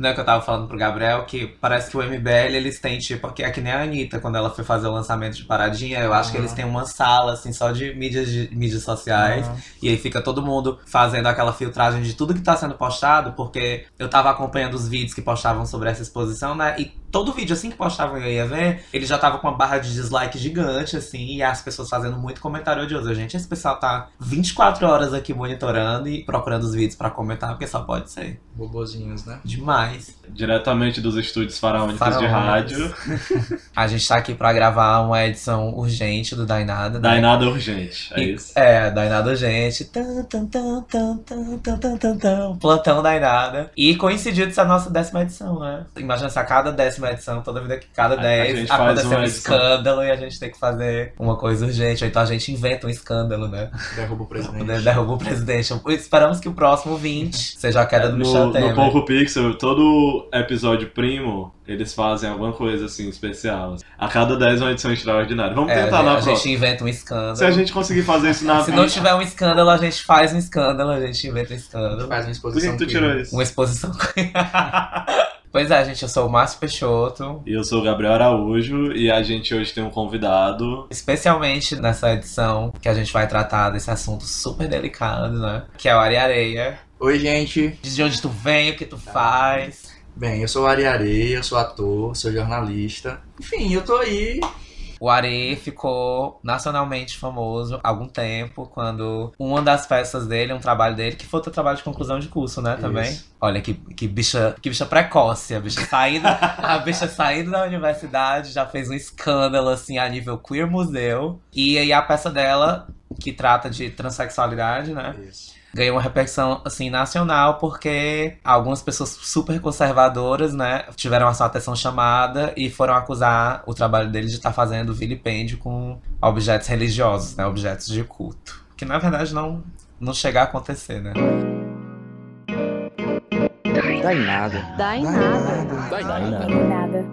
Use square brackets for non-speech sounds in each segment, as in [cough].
Não é que eu tava falando pro Gabriel que parece que o MBL eles têm, tipo, que é que nem a Anitta, quando ela foi fazer o lançamento de Paradinha, eu acho que eles têm uma sala, assim, só de mídias, de, mídias sociais. E aí fica todo mundo fazendo aquela filtragem de tudo que tá sendo postado, porque eu tava acompanhando os vídeos que postavam sobre essa exposição, né? E todo vídeo, assim que postavam eu ia ver, ele já tava com uma barra de dislike gigante, assim, e as pessoas fazendo muito comentário odioso. Gente, esse pessoal tá 24 horas aqui monitorando e procurando os vídeos pra comentar, porque só pode ser. Bobozinhos, né? Demais. Diretamente dos estúdios faraônicos de rádio. [laughs] A gente tá aqui pra gravar uma edição urgente do Dainada. né? Dainada urgente, é E- isso. É, Dainada urgente. Tan, tan, tan, tan, tan, tan, tan, tan, tan. Plantão Dainada. E coincidiu de ser a nossa décima edição, né? Imagina se a cada décima edição, toda vida que cada A- a dez gente uma um escândalo e a gente tem que fazer uma coisa urgente. Ou então a gente inventa um escândalo, né? Derruba o presidente. [laughs] Poder derrubar o presidente. Esperamos que o próximo 20 seja a queda do Michel É, No, Temer. no Pouco Pixel, todo episódio primo, eles fazem alguma coisa assim especial. A cada 10 é uma edição extraordinária. Vamos É, tentar a na gente próxima. inventa um escândalo. Se a gente conseguir fazer isso na Se não tiver um escândalo, a gente faz um escândalo, a gente inventa um escândalo. Faz uma Por que exposição. que tu tirou isso? Uma exposição. [laughs] pois é, gente, eu sou o Márcio Peixoto. E eu sou o Gabriel Araújo e a gente hoje tem um convidado. Especialmente nessa edição que a gente vai tratar desse assunto super delicado, né? Que é o Ari Areia. Oi, gente. Diz de onde tu vem, o que tu faz. Bem, eu sou o Ari Areia, eu sou ator, sou jornalista. Enfim, eu tô aí. O Ari ficou nacionalmente famoso há algum tempo, quando uma das peças dele, um trabalho dele, que foi outro trabalho de conclusão de curso, né, também. Isso. Olha que, que bicha, que bicha precoce, a bicha saindo, a bicha saindo da universidade, já fez um escândalo assim a nível queer museu. E aí a peça dela, que trata de transexualidade, né? Isso. Ganhou uma repercussão assim nacional porque algumas pessoas super conservadoras, né, tiveram a sua atenção chamada e foram acusar o trabalho dele de estar fazendo vilipêndio com objetos religiosos, né, objetos de culto, que na verdade não não chega a acontecer, né? Dá em nada. Dá em nada. Dá em Dá em nada.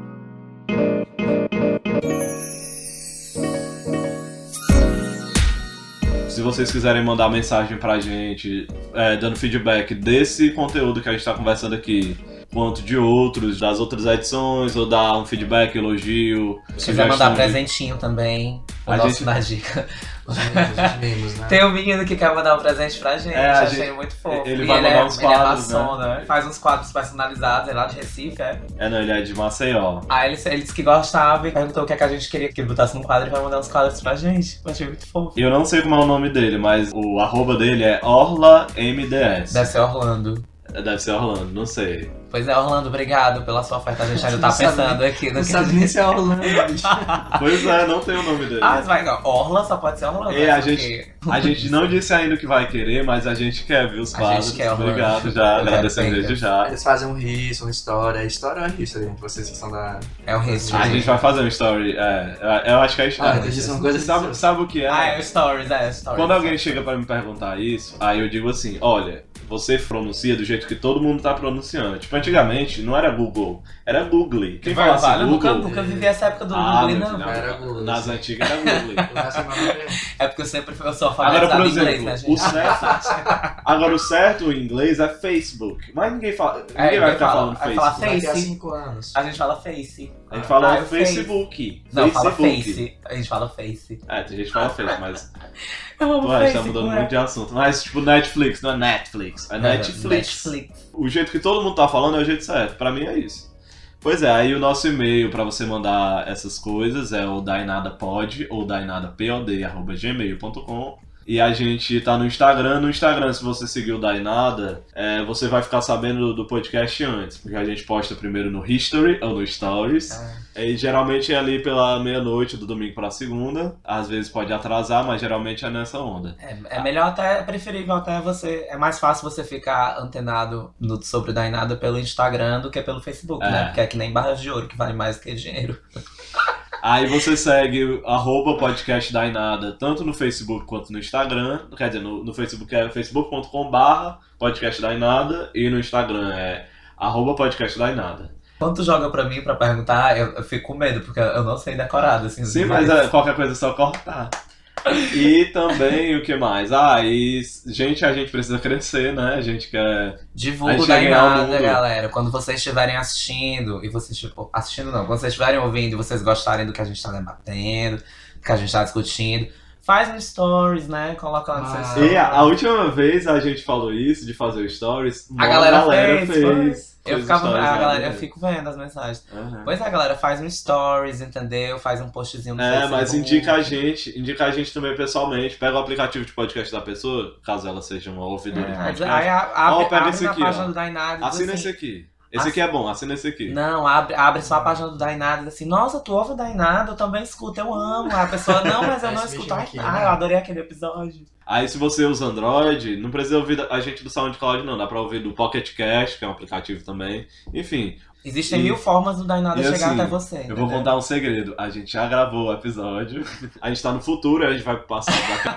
Se vocês quiserem mandar mensagem pra gente, é, dando feedback desse conteúdo que a gente tá conversando aqui, quanto de outros, das outras edições, ou dar um feedback, elogio, Se quiser mandar sugestão de- presentinho também, o A nosso gente- na dica. Mimos, né? Tem um menino que quer mandar um presente pra gente, É, achei gente- muito fofo. ele E vai ele mandar é, uns ele é quadros, maçom, né? Faz uns quadros personalizados, é lá de Recife, é. É, não, ele é de Maceió. Aí ele, ele disse que gostava e perguntou o que, é que a gente queria que ele botasse num quadro e vai mandar uns quadros pra gente. Eu achei muito fofo. Eu não sei como é o nome dele, mas o arroba dele é OrlaMDS. Deve ser Orlando. Deve ser Orlando, não sei. Pois é, Orlando, obrigado pela sua oferta. A gente ainda tá sabe pensando aqui no Não que sabe nem se é Orlando, bicho. [laughs] Pois é, não tem o nome dele. Ah, mas vai, não. Orla só pode ser Orlando. É, né? a gente- A gente não disse ainda o que vai querer, mas a gente quer ver os A gente quadros. quer, Orlando. Obrigado já, agradecendo Perfeito. desde já. Eles fazem um riso, uma história. História é history, gente. Vocês que são da. É o history. A gente vai fazer um story. É, eu acho que é Ah, história. eles são coisas. sabe, sabe o que é? Ah, é o Stories, é, Stories. Quando alguém chega pra me perguntar isso, aí eu digo assim: olha, você pronuncia do jeito que todo mundo tá pronunciando. Tipo, antigamente não era Google, era Google. Quem Vai, fala vai, assim, eu nunca, Google? nunca vivi essa época do Ah, Google, não. filho, Era Google, Nas sim. antigas era [laughs] Google. É. É porque eu sempre eu sou Agora, por em inglês, exemplo, né, o gente? certo, [laughs] agora o certo em inglês é Facebook. Mas ninguém fala. Ninguém É, vai ficar falar- falando vai falar Facebook. Daqui a Face. 5 anos. A gente fala Face. A gente fala Ah, é o Face. Facebook. Não, fala Facebook. Face. A gente fala Face. É, tem gente que fala Face, mas. [laughs] Eu amo Pô, a gente tá mudando é? muito de assunto. Mas, tipo, Netflix, não é Netflix. É Netflix. Netflix. O jeito que todo mundo tá falando é o jeito certo. Pra mim é isso. Pois é, aí o nosso e-mail pra você mandar essas coisas é o dainadapod ou dainadapod@gmail.com. E a gente tá no Instagram. No Instagram, se você seguir o Dainada, é, você vai ficar sabendo do podcast antes. Porque a gente posta primeiro no History ou no Stories. Ah. E geralmente é ali pela meia-noite do domingo pra segunda. Às vezes pode atrasar, mas geralmente é nessa onda. É, é melhor até, é preferível até você. É mais fácil você ficar antenado no, sobre o Dainada pelo Instagram do que pelo Facebook, É. né? Porque é que nem barras de ouro, que vale mais que dinheiro. [laughs] Aí você segue arroba podcast tanto no Facebook quanto no Instagram. Quer dizer, no, no Facebook é facebook.com barra podcast e no Instagram é arroba podcast. Quando tu joga pra mim pra perguntar, eu, eu fico com medo, porque eu não sei decorado, assim. Sim, mas é, qualquer coisa é só cortar. E também o que mais? Ah, e gente, a gente precisa crescer, né? A gente quer. A Divulga da mundo. galera. Quando vocês estiverem assistindo, e vocês, tipo, assistindo não, quando vocês estiverem ouvindo e vocês gostarem do que a gente tá debatendo, do que a gente tá discutindo, faz um stories, né? Coloca lá no seu Ah. stories. E a, a última vez a gente falou isso, de fazer o stories. A galera fez, fez. Eu ficava, a galera, eu fico vendo as mensagens. Aham. Pois é, galera, faz um stories, entendeu? Faz um postzinho no É, mas indica a gente, indica a gente também pessoalmente. Pega o aplicativo de podcast da pessoa, caso ela seja uma ouvidora de É, podcast. aí a- Ó, pega esse aqui, página ó. do Dainado diz Assina assim, esse aqui. Esse aqui é bom, assina esse aqui. Não, abre, abre só a página do Dainado e diz assim, nossa, tu ouve o Dainado? Eu também escuto, eu amo. A pessoa, não, mas eu não escuto. Ai, aqui, ai, né? eu adorei aquele episódio. Aí se você usa Android, não precisa ouvir a gente do SoundCloud não, dá pra ouvir do Pocket Cast, que é um aplicativo também. Enfim, Existem E- mil formas do Dainado e chegar assim, até você. eu vou contar um segredo. A gente já gravou o episódio, [laughs] a gente tá no futuro, a gente vai pro passado. daqui a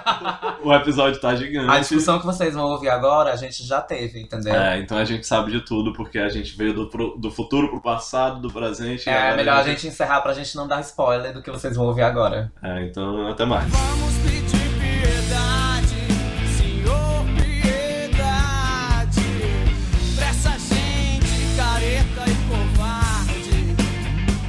pouco. [laughs] o episódio tá gigante. A discussão que vocês vão ouvir agora, a gente já teve, entendeu? É, então a gente sabe de tudo, porque a gente veio do, pro- do futuro pro passado, do presente. e É, melhor a gente encerrar pra gente não dar spoiler do que vocês vão ouvir agora. É, então até mais. Vamos pedir piedade,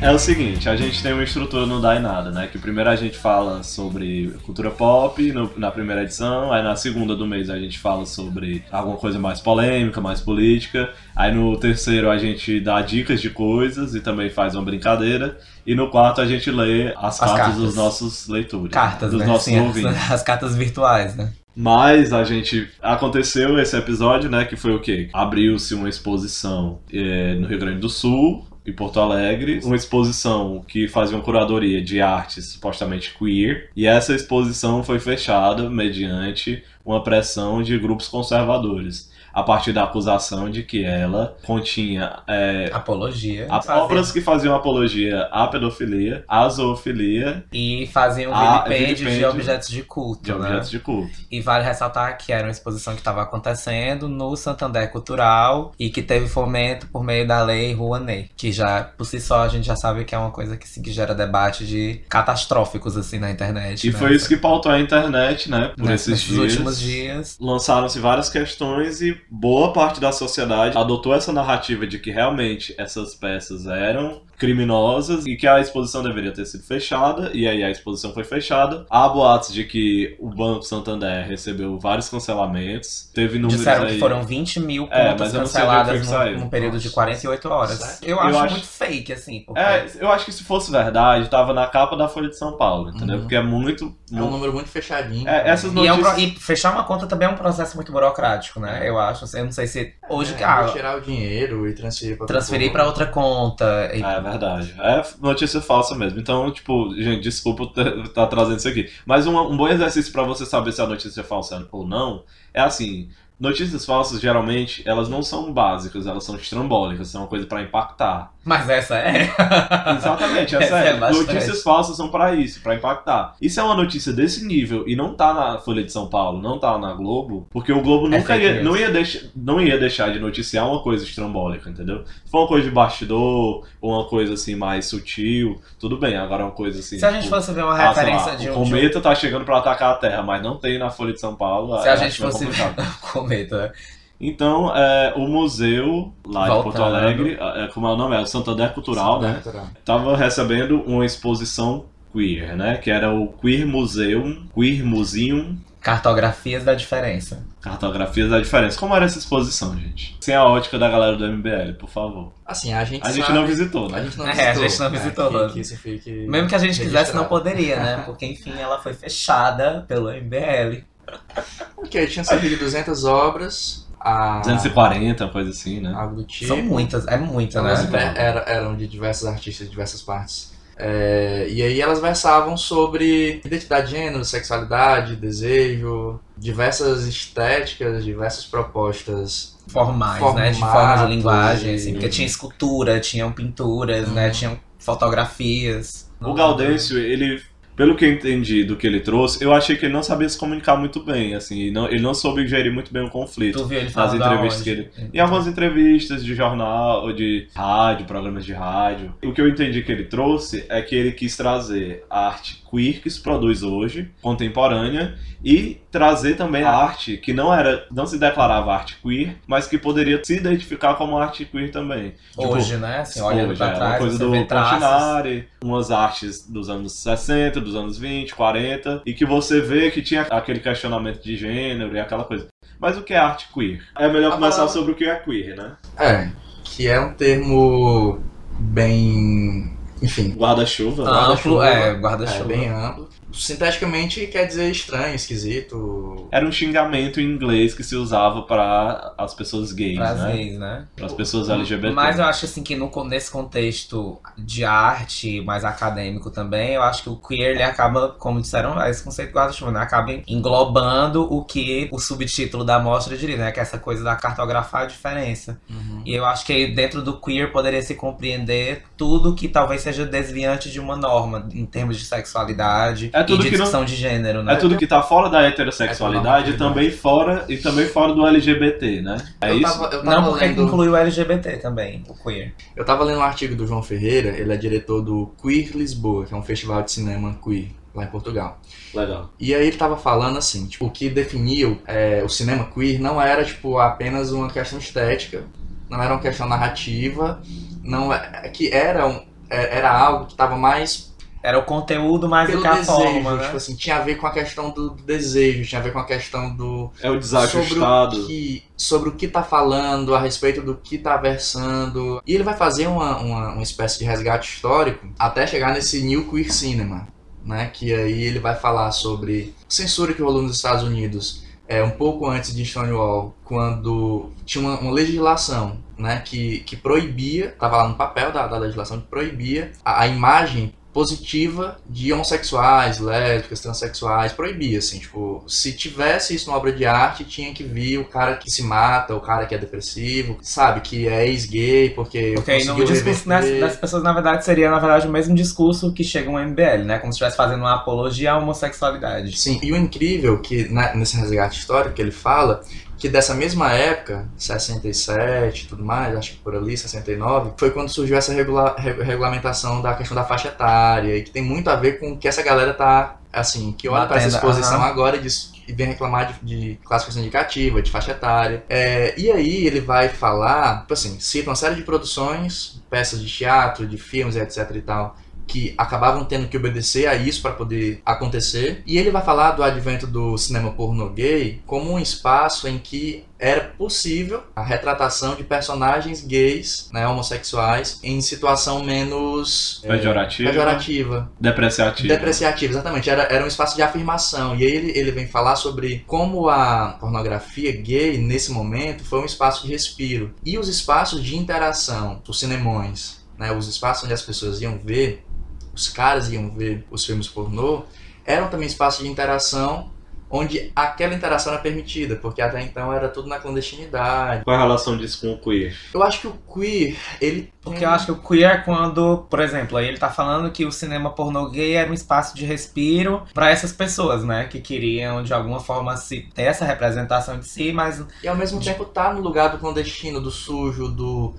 É o seguinte, a gente tem uma estrutura no Dá em Nada, né? Que primeiro a gente fala sobre cultura pop no- na primeira edição, aí na segunda do mês a gente fala sobre alguma coisa mais polêmica, mais política, aí no terceiro a gente dá dicas de coisas e também faz uma brincadeira, e no quarto a gente lê as, cartas, cartas. dos nossos leitores, Cartas, dos né? nossos Sim, as- ouvintes. [laughs] as cartas virtuais, né? Mas a gente. Aconteceu esse episódio, né? Que foi o quê? Abriu-se uma exposição eh, no Rio Grande do Sul, em Porto Alegre. Uma exposição que fazia uma curadoria de artes supostamente queer. E essa exposição foi fechada mediante uma pressão de grupos conservadores. A partir da acusação de que ela continha eh, Apologia. a- Fazia- obras que faziam apologia à pedofilia, à zoofilia, E faziam Ah, vilipêndio de objetos de culto, de né? objetos de culto. E vale ressaltar que era uma exposição que estava acontecendo no Santander Cultural e que teve fomento por meio da lei Rouanet, que já, por si só, a gente já sabe que é uma coisa que se- gera debate de catastróficos, assim, na internet. E né? foi isso que pautou a internet, né? Por Nesses esses dias. últimos dias. Lançaram-se várias questões e boa parte da sociedade adotou essa narrativa de que realmente essas peças eram criminosas e que a exposição deveria ter sido fechada, e aí a exposição foi fechada. Há boatos de que o Banco Santander recebeu vários cancelamentos, teve números Disseram aí... que foram 20 mil É, contas de foi canceladas que num, num período de Nossa. 48 horas. Eu, Eu acho, acho- muito fake, assim, porque... É, eu acho que se fosse verdade, tava na capa da Folha de São Paulo, entendeu? Uhum. Porque é muito... É um número muito fechadinho. É, essas E, é um pro- notícias... e fechar uma conta também é um processo muito burocrático, né? Eu acho. Eu não sei se hoje é, ah, Retirar o dinheiro e transferir pra transferir pra outra conta. e- É verdade. É notícia falsa mesmo. Então, tipo, gente, desculpa estar trazendo isso aqui. Mas um, um bom exercício pra você saber se a notícia é falsa ou não é assim. Notícias falsas, geralmente, elas não são básicas, elas são estrambólicas, são uma coisa pra impactar. Mas essa é. [laughs] Exatamente, é Essa é bastante. notícias falsas são pra isso, pra impactar. E se é uma notícia desse nível e não tá na Folha de São Paulo, não tá na Globo, porque o Globo É nunca ia, não, ia deixar, não ia deixar de noticiar uma coisa estrambólica, entendeu? Se for uma coisa de bastidor, ou uma coisa assim mais sutil, tudo bem. Agora uma coisa assim. Se a gente tipo, fosse ver uma ah, sei lá, referência de o um. de um- cometa tá chegando pra atacar a Terra, mas não tem na Folha de São Paulo. Se a gente fosse ver [laughs] né? Então, é, o museu lá de Porto Voltando. Alegre, é, como é o nome? É o Santander Cultural, né? Cultural. Tava recebendo uma exposição queer, né? Que era o Queer Museum, Queer Museum, Cartografias da diferença. Cartografias da Diferença. Como era essa exposição, gente? Sem a ótica da galera do MBL, por favor. Assim, a gente A gente sabe- não visitou, A né? gente não É, visitou. a gente não visitou. É, que, que isso fique Mesmo que a gente quisesse, não registrado. poderia, né? [laughs] Porque, enfim, ela foi fechada pelo MBL. Ok, tinha cerca de 200 obras. A... 240, uma coisa assim, né? Algo do tipo. São muitas, é muita, Elas né? ve- era- eram de diversos artistas de diversas partes. É, e aí elas versavam sobre identidade de gênero, sexualidade, desejo, diversas estéticas, diversas propostas. Formais, né? De Formatos forma de linguagem, e- assim. Porque tinha escultura, tinham pinturas, né? Tinham fotografias. O Gaudêncio, ele pelo que eu entendi do que ele trouxe, eu achei que ele não sabia se comunicar muito bem, assim, e não- ele não soube gerir muito bem o conflito. Tu viu ele Nas entrevistas que ele. Em algumas entrevistas de jornal, ou de rádio, programas de rádio. O que eu entendi que ele trouxe é que ele quis trazer a arte queer que se produz hoje, contemporânea, e trazer também a arte que não era, não se declarava arte queer, mas que poderia se identificar como arte queer também. Tipo, Hoje, né? Assim, olhando Hoje, pra é, uma trás, coisa você do. Continari, umas artes dos anos 60, dos anos 20, 40, e que você vê que tinha aquele questionamento de gênero e aquela coisa. Mas o que é arte queer? É melhor A começar palavra- sobre o que é queer, né? É, que é um termo bem. Enfim, Guarda-chuva. Amplo, guarda-chuva. é, é guarda-chuva. bem amplo. Sinteticamente quer dizer estranho, esquisito. Era um xingamento em inglês que se usava para as pessoas gays, Pras né? gays, né? Para as pessoas LGBT. Mas eu acho assim que no, nesse contexto de arte, mais acadêmico também, eu acho que o queer ele acaba, como disseram, esse conceito de guarda-chuva, né? Acaba englobando o que o subtítulo da mostra diria, né? Que é essa coisa da cartografar a diferença. Uhum. E eu acho que dentro do queer poderia se compreender tudo que talvez seja desviante de uma norma, em termos de sexualidade É tudo e de que não- de gênero, né? É tudo que tá fora da heterossexualidade É e também fora e também fora do LGBT, né? É eu isso? Tava, eu, tava Não, porque lendo, inclui o LGBT também, o queer. eu tava lendo um artigo do João Ferreira, ele é diretor do Queer Lisboa, que é um festival de cinema queer lá em Portugal. Legal. E aí ele tava falando assim, tipo, o que definia o- é, o cinema queer não era, tipo, apenas uma questão estética, não era uma questão narrativa, não é, que era, um, é- era algo que tava mais Era o conteúdo mais do que a desejo, forma, né? tipo assim, tinha a ver com a questão do, do desejo, tinha a ver com a questão do É o sobre desajustado. o que sobre o que tá falando, a respeito do que tá versando. E ele vai fazer uma, uma, uma espécie de resgate histórico até chegar nesse New Queer Cinema, né? Que aí ele vai falar sobre censura que rolou nos Estados Unidos é, um pouco antes de Stonewall, quando tinha uma, uma legislação né, que, que proibia, estava lá no papel da, da legislação, que proibia a, a imagem positiva de homossexuais, lésbicas, transexuais, proibia, assim, tipo, se tivesse isso numa obra de arte, tinha que vir o cara que se mata, o cara que é depressivo, sabe, que é ex-gay, porque aí no discurso das, reverter. das pessoas, na verdade, seria, na verdade, o mesmo discurso que chega um MBL, né? Como se estivesse fazendo uma apologia à homossexualidade. Sim, e o incrível que na- nesse resgate histórico que ele fala que dessa mesma época, 67 e tudo mais, acho que por ali, 69, foi quando surgiu essa regula- re- regulamentação da questão da faixa etária e que tem muito a ver com o que essa galera tá, assim, que olha para essa exposição aham. agora e, diz- e vem reclamar de, de classificação indicativa, de faixa etária. É, e aí ele vai falar, tipo assim, cita uma série de produções, peças de teatro, de filmes, etc e tal, que acabavam tendo que obedecer a isso para poder acontecer. E ele vai falar do advento do cinema pornô gay como um espaço em que era possível a retratação de personagens gays, né, homossexuais, em situação menos é, Pejorativa. pejorativa, Depreciativa. Depreciativa, exatamente. Era, era um espaço de afirmação. E aí ele, ele vem falar sobre como a pornografia gay, nesse momento, foi um espaço de respiro. E os espaços de interação, os cinemões, né, os espaços onde as pessoas iam ver, os caras iam ver os filmes pornô, eram também espaços de interação onde aquela interação era permitida, porque até então era tudo na clandestinidade. Qual a relação disso com o queer? Eu acho que o queer, ele Porque eu acho que o queer é quando, por exemplo, aí ele tá falando que o cinema pornô gay era um espaço de respiro pra essas pessoas, né? Que queriam, de alguma forma, se ter essa representação de si, mas E ao mesmo tempo tá no lugar do clandestino, do sujo, do.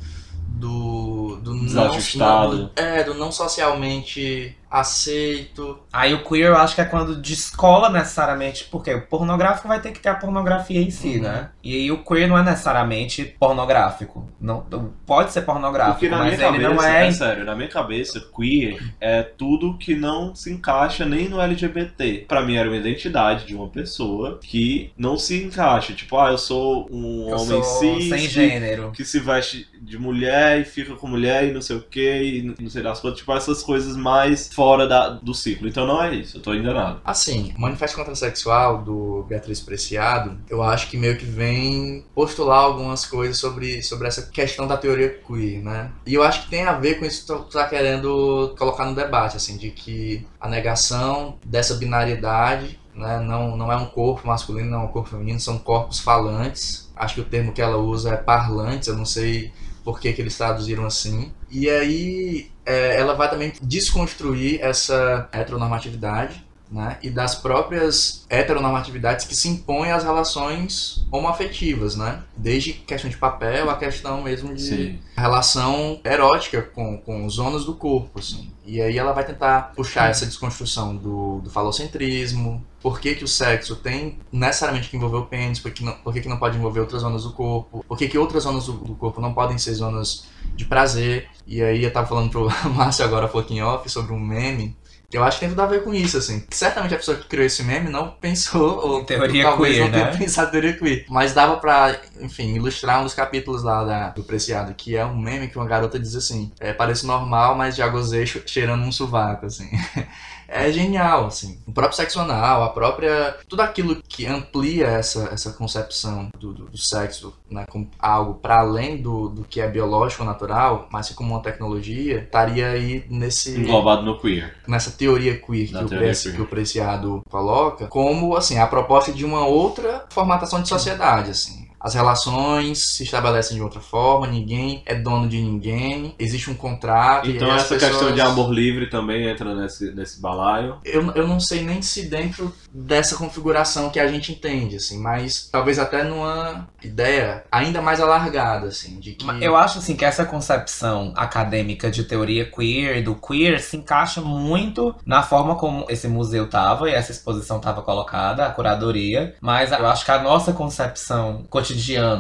Do. do não. Desajustado. do- é, do não socialmente aceito. Aí o queer eu acho que é quando descola necessariamente, porque o pornográfico vai ter que ter a pornografia em si, Uhum. né? E aí o queer não é necessariamente pornográfico. Não, pode ser pornográfico, mas ele cabeça, não é. é sério, na minha cabeça, queer é tudo que não se encaixa nem no LGBT. Pra mim era uma identidade de uma pessoa que não se encaixa. Tipo, ah, eu sou um eu homem sou cis sem que- gênero. que se veste de mulher e fica com mulher e não sei o que, e não sei das coisas, tipo essas coisas mais fora da- do ciclo. Então não é isso, eu tô enganado. Assim, o Manifesto Contra Sexual do Beatriz Preciado, eu acho que meio que vem postular algumas coisas sobre, sobre essa questão da teoria queer, né? E eu acho que tem a ver com isso que tu tá querendo colocar no debate, assim, de que a negação dessa binariedade, né, não, não é um corpo masculino, não é um corpo feminino, são corpos falantes. Acho que o termo que ela usa é parlantes, eu não sei por que, eles traduziram assim. E aí é, ela vai também desconstruir essa heteronormatividade né, e das próprias heteronormatividades que se impõem às relações homoafetivas, né? Desde questão de papel a questão mesmo de Sim. relação erótica com, com zonas do corpo, assim. E aí ela vai tentar puxar essa desconstrução do, do falocentrismo, por que, que o sexo tem necessariamente que envolver o pênis, por que, não, por que, que não pode envolver outras zonas do corpo, por que, que outras zonas do, do corpo não podem ser zonas de prazer. E aí eu tava falando pro [laughs] Márcio agora, pouquinho off, sobre um meme, eu acho que tem tudo a ver com isso, assim. Certamente a pessoa que criou esse meme não pensou, [laughs] ou Teoria talvez queer, não tenha né? pensado em teoria queer. Mas dava pra, enfim, ilustrar um dos capítulos lá da- do Preciado, que é um meme que uma garota diz assim, é, parece normal, mas já gozei che- cheirando um sovaco, assim. [laughs] É genial, assim. O próprio sexo anal, a própria... Tudo aquilo que amplia essa, essa concepção do, do, do sexo né, como algo para além do, do que é biológico ou natural, mas como uma tecnologia, estaria aí nesse Englobado no queer. nessa teoria queer que, o, teoria Preci- queer. que o Preciado coloca, como assim a proposta de uma outra formatação de sociedade, assim. As relações se estabelecem de outra forma, ninguém é dono de ninguém, existe um contrato. Então e essa questão pessoas- de amor livre também entra nesse, nesse balaio. Eu, eu não sei nem se dentro dessa configuração que a gente entende, assim, mas talvez até numa ideia ainda mais alargada, assim, de que. Eu acho assim que essa concepção acadêmica de teoria queer e do queer se encaixa muito na forma como esse museu tava e essa exposição tava colocada, a curadoria, mas eu acho que a nossa concepção cotidiana,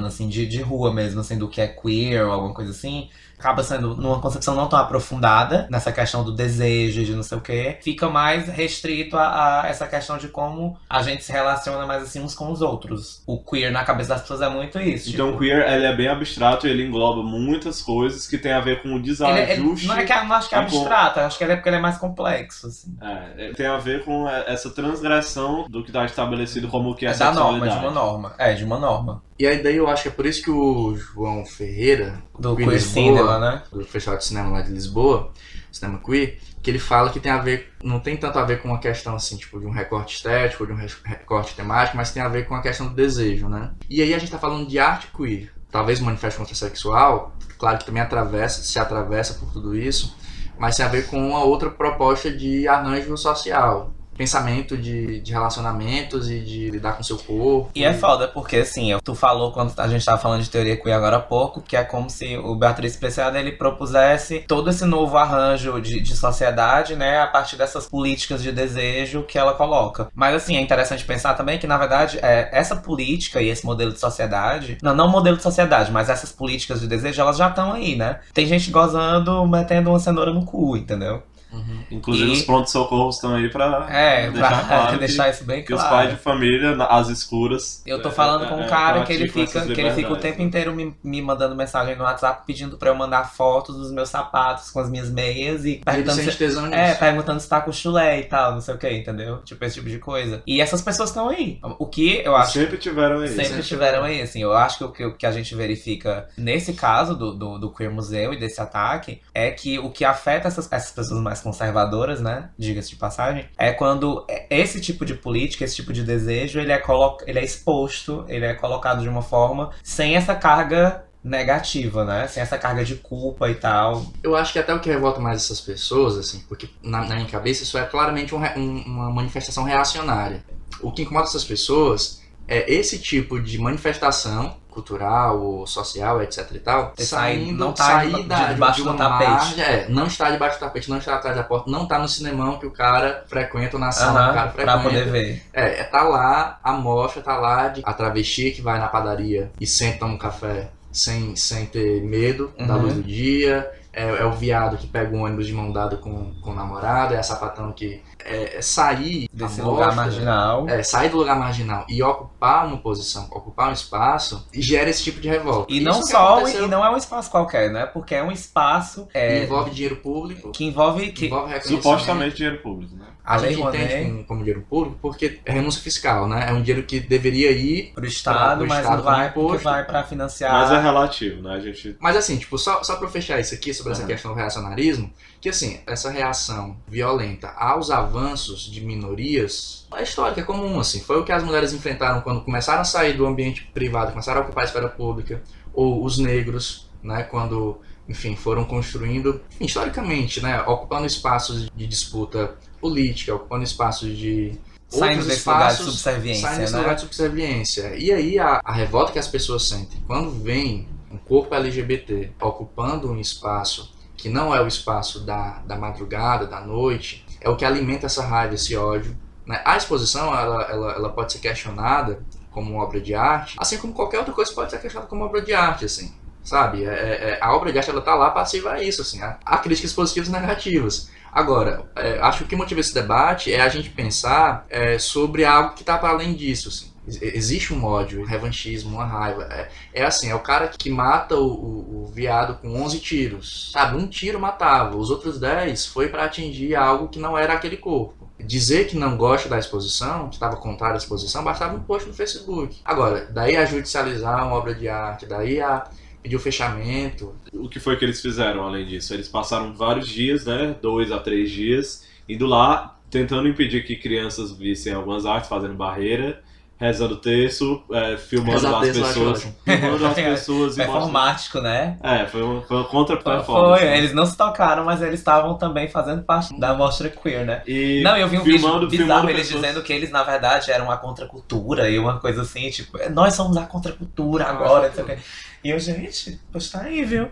assim, de, de rua mesmo, assim, do que é queer ou alguma coisa assim, acaba sendo numa concepção não tão aprofundada nessa questão do desejo, de não sei o quê, fica mais restrito a, a essa questão de como a gente se relaciona mais assim uns com os outros. O queer na cabeça das pessoas é muito isso. Então tipo, queer ele é bem abstrato e ele engloba muitas coisas que tem a ver com o Ele, desajuste. ele- não é que não acho que é a com- abstrato, acho que ele é porque ele é mais complexo, assim. É, é, tem a ver com essa transgressão do que está estabelecido como o que é, É da norma, de uma norma. É, de uma norma. E aí daí eu acho que é por isso que o João Ferreira, Do Queer Lisboa. cinema, né? do Festival de Cinema lá de Lisboa, cinema queer, que ele fala que tem a ver, não tem tanto a ver com uma questão assim, tipo, de um recorte estético, de um re- recorte temático, mas tem a ver com a questão do desejo, né? E aí a gente tá falando de arte queer, talvez o manifesto contrasexual, claro que também atravessa, se atravessa por tudo isso, mas tem a ver com uma outra proposta de arranjo social, pensamento de, de relacionamentos e de lidar com seu corpo. E é foda, porque assim, tu falou quando a gente tava falando de teoria queer agora há pouco, que é como se o Beatriz Preciado ele propusesse todo esse novo arranjo de, de sociedade, né, a partir dessas políticas de desejo que ela coloca. Mas assim, é interessante pensar também que, na verdade, é, essa política e esse modelo de sociedade, não, não modelo de sociedade, mas essas políticas de desejo, elas já estão aí, né? Tem gente gozando, metendo uma cenoura no cu, entendeu? Uhum. Inclusive E- os prontos-socorros estão aí pra É, deixar pra claro [laughs] deixar que, isso bem que os claro. pais de família, às escuras... Eu tô é, falando é, com um é, cara que ele fica, que ele fica o tempo né? inteiro me, me mandando mensagem no WhatsApp pedindo pra eu mandar fotos dos meus sapatos com as minhas meias e Ele perguntando sente se, nisso. é, perguntando se tá com chulé e tal, não sei o que, entendeu? Tipo esse tipo de coisa. E essas pessoas estão aí. O que eu acho Sempre tiveram aí. sempre sempre tiveram aí, assim. Eu acho que o que, o que a gente verifica nesse caso do, do, do Queer Museu e desse ataque é que o que afeta essas, essas pessoas mais conservadoras, né? Diga-se de passagem, é quando esse tipo de política, esse tipo de desejo, ele é, colo ele é exposto, ele é colocado de uma forma sem essa carga negativa, né? Sem essa carga de culpa e tal. Eu acho que até o que revolta mais essas pessoas, assim, porque na, na minha cabeça isso é claramente um um- uma manifestação reacionária. O que incomoda essas pessoas é esse tipo de manifestação cultural ou social, etc e tal, Ter saído- saindo, não tá sair de- da, debaixo de do tapete. margem- é, não está debaixo do tapete, não está atrás da porta, não está no cinemão que o cara frequenta ou na sala que o cara frequenta. pra poder ver. É, é tá lá a mostra, tá lá de, a travesti que vai na padaria e senta um café sem, sem ter medo da Uhum. luz do dia. É, é o viado que pega um ônibus de mão dada com, com o namorado, é a sapatão que é, é sair Desse mostra, lugar marginal. É, sair do lugar marginal e ocupar uma posição, ocupar um espaço, gera esse tipo de revolta. E Isso não que só, aconteceu e não é um espaço qualquer, né? Porque é um espaço é, envolve dinheiro público, que envolve que envolve reconhecimento. Supostamente dinheiro público, né? A a Lei gente entende Rouanet como, como dinheiro público porque é renúncia fiscal, né? É um dinheiro que deveria ir pro Estado, pro mas Estado não vai porque vai pra financiar. Mas é relativo, né? A gente. Mas assim, tipo, só, só pra eu fechar isso aqui sobre essa Uhum. questão do reacionarismo, que assim, essa reação violenta aos avanços de minorias é histórica, é comum, assim. Foi o que as mulheres enfrentaram quando começaram a sair do ambiente privado, começaram a ocupar a esfera pública, ou os negros né, quando, enfim, foram construindo, enfim, historicamente, né, ocupando espaços de disputa política, ocupando espaços de Saindo desse lugar de espaços, subserviência, saindo desse né? lugar de subserviência. E aí a, a revolta que as pessoas sentem quando vem um corpo LGBT ocupando um espaço que não é o espaço da, da madrugada, da noite, é o que alimenta essa raiva, esse ódio. né? A exposição ela, ela, ela pode ser questionada como obra de arte, assim como qualquer outra coisa pode ser questionada como obra de arte, assim. Sabe? É, é- é- a obra de arte ela tá lá passiva a isso, assim. Há críticas positivas e negativas. Agora, é, acho que o que motiva esse debate é a gente pensar é, sobre algo que está para além disso. Assim. Ex- Existe um ódio, um revanchismo, uma raiva. É, é assim, é o cara que mata o, o- o viado com 11 tiros. Sabe, um tiro matava, os outros 10 foi para atingir algo que não era aquele corpo. Dizer que não gosta da exposição, que estava contrário à exposição, bastava um post no Facebook. Agora, daí a judicializar uma obra de arte, daí a pedir o fechamento, O que foi que eles fizeram além disso? Eles passaram vários dias, né? Dois a três dias, indo lá, tentando impedir que crianças vissem algumas artes, fazendo barreira, rezando texto, é, filmando Rezar as pessoas. [laughs] Filmando as pessoas e mostrando. Performático, né? É, foi uma, foi uma contra Foi, né? eles não se tocaram, mas eles estavam também fazendo parte da mostra queer, né? E Não, eu vi um filmando, vídeo bizarro filmando eles pessoas. dizendo que eles, na verdade, eram a contracultura e uma coisa assim, tipo, nós somos a contracultura agora, não sei o quê. E eu, gente, pois tá aí, viu?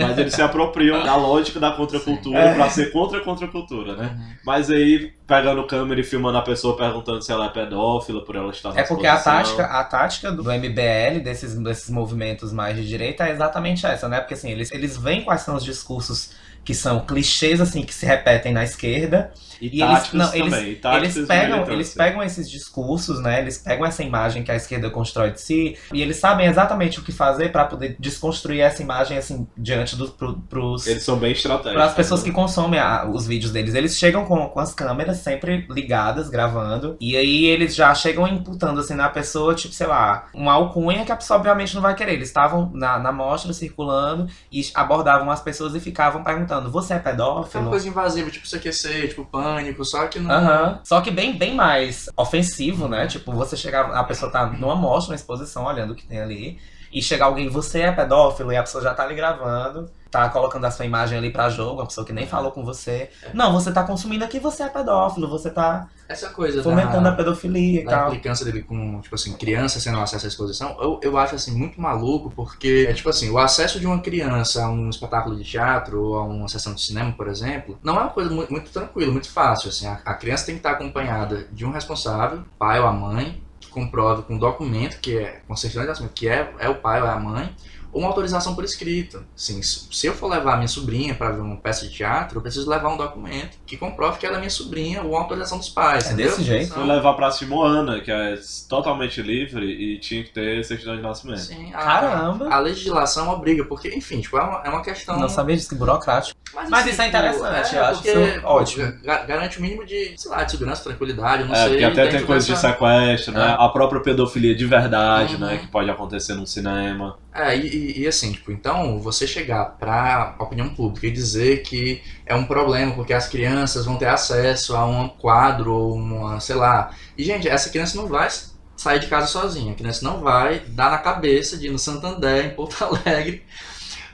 Mas eles se apropriam da lógica da contracultura É. pra ser contra a contracultura, né? Mas aí, pegando câmera e filmando a pessoa perguntando se ela é pedófila por ela estar na É porque a tática, a tática do MBL, desses, desses movimentos mais de direita, é exatamente essa, né? Porque assim, eles, eles veem quais são os discursos que são clichês, assim, que se repetem na esquerda. E, E eles- não, eles- e Eles pegam, eles pegam esses discursos, né? Eles pegam essa imagem que a esquerda constrói de si e eles sabem exatamente o que fazer pra poder desconstruir essa imagem assim diante dos pro, pros Eles são bem estratégicos. para as pessoas né? que consomem a- os vídeos deles. Eles chegam com, com as câmeras sempre ligadas, gravando. E aí eles já chegam imputando assim na pessoa, tipo, sei lá, uma alcunha que a pessoa obviamente não vai querer. Eles estavam na, na mostra circulando e abordavam as pessoas e ficavam perguntando: Você é pedófilo? coisa invasiva, tipo CQC, tipo só que não. Só que bem, bem mais ofensivo, né? Tipo, você chegar, a pessoa tá numa mostra, uma exposição, olhando o que tem ali, e chegar alguém, você é pedófilo, e a pessoa já tá ali gravando, tá colocando a sua imagem ali pra jogo, uma pessoa que nem falou com você. Não, você tá consumindo aqui, você é pedófilo, você tá Essa coisa fomentando da, a pedofilia e tal. implicância dele com, tipo assim, crianças tendo acesso à exposição, eu, eu acho, assim, muito maluco, porque, é tipo assim, o acesso de uma criança a um espetáculo de teatro ou a uma sessão de cinema, por exemplo, não é uma coisa muito, muito tranquila, muito fácil, assim. A, a criança tem que estar acompanhada de um responsável, pai ou a mãe, que comprove com um documento, que é, com certidão de nascimento, que é, é o pai ou é a mãe, uma autorização por escrito. Assim, se eu for levar minha sobrinha para ver uma peça de teatro, eu preciso levar um documento que comprove que ela é minha sobrinha ou uma autorização dos pais. É entendeu? desse jeito? Fui levar pra Simoana, que é totalmente livre e tinha que ter certidão de nascimento. Sim, a, Caramba! a legislação obriga, porque, enfim, tipo, é uma, é uma questão. Não sabia disso, que burocrático. Mas isso é interessante, eu acho porque, isso ótimo. ga- garante o mínimo de, sei lá, de segurança, tranquilidade, eu não É, sei. porque até tem dentro coisa de sequestro, né? É. A própria pedofilia de verdade, Uhum. né? Que pode acontecer num cinema. É, e, e- assim, tipo, então você chegar pra opinião pública e dizer que é um problema porque as crianças vão ter acesso a um quadro ou uma, sei lá. E, gente, essa criança não vai sair de casa sozinha. A criança não vai dar na cabeça de ir no Santander, em Porto [laughs] Alegre,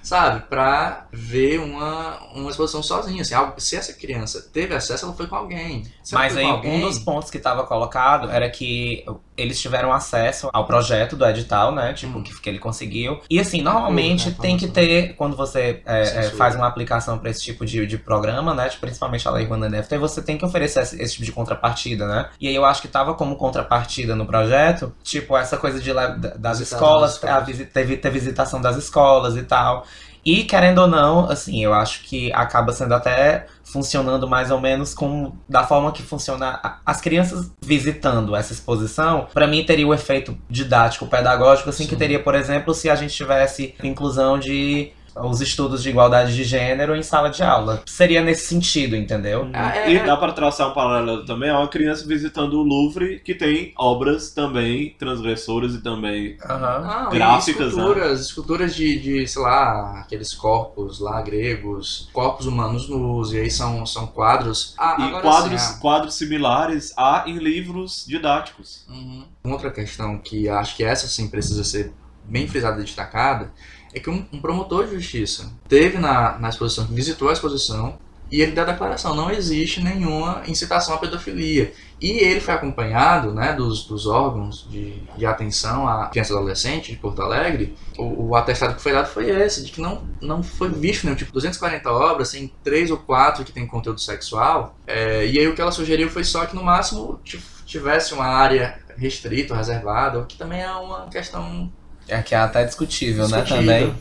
sabe? Pra ver uma, uma exposição sozinha. Assim, algo- se essa criança teve acesso, ela foi com alguém. Se Mas aí alguém, um dos pontos que estava colocado era que eles tiveram acesso ao projeto do edital, né? Tipo, Hum. que, que ele conseguiu. E assim, normalmente né, tem que ter, quando você é, é, faz uma aplicação para esse tipo de, de programa, né? Tipo, principalmente a Lei deve ter, você tem que oferecer esse, esse tipo de contrapartida, né? E aí eu acho que tava como contrapartida no projeto, tipo, essa coisa de das escolas, as escolas. a visi- ter, ter visitação das escolas e tal. E querendo ou não, assim, eu acho que acaba sendo até funcionando mais ou menos com da forma que funciona as crianças visitando essa exposição, pra mim teria o efeito didático pedagógico assim que Sim. teria, por exemplo, se a gente tivesse inclusão de os estudos de igualdade de gênero em sala de aula. Seria nesse sentido, entendeu? Ah, é, e é. dá pra traçar um paralelo também a uma criança visitando o Louvre, que tem obras também transgressoras e também. Não, Gráficas, e esculturas, esculturas de, de, sei lá, aqueles corpos lá gregos, corpos humanos nus, e aí são, são quadros. Ah, E agora, quadros, assim, quadros similares há em livros didáticos. ah, uhum. Outra questão que acho que essa sim precisa ser bem frisada e destacada é que um, um promotor de justiça teve na, na exposição, visitou a exposição, e ele deu a declaração, não existe nenhuma incitação à pedofilia. E ele foi acompanhado né, dos, dos órgãos de, de atenção à criança e adolescente de Porto Alegre. O, o atestado que foi dado foi esse, de que não, não foi visto nenhum tipo 240 obras, tem três ou quatro que tem conteúdo sexual. É, e aí o que ela sugeriu foi só que no máximo ti- tivesse uma área restrita, reservada, o que também é uma questão É que é até discutível, né, também.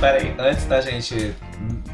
Peraí, antes da gente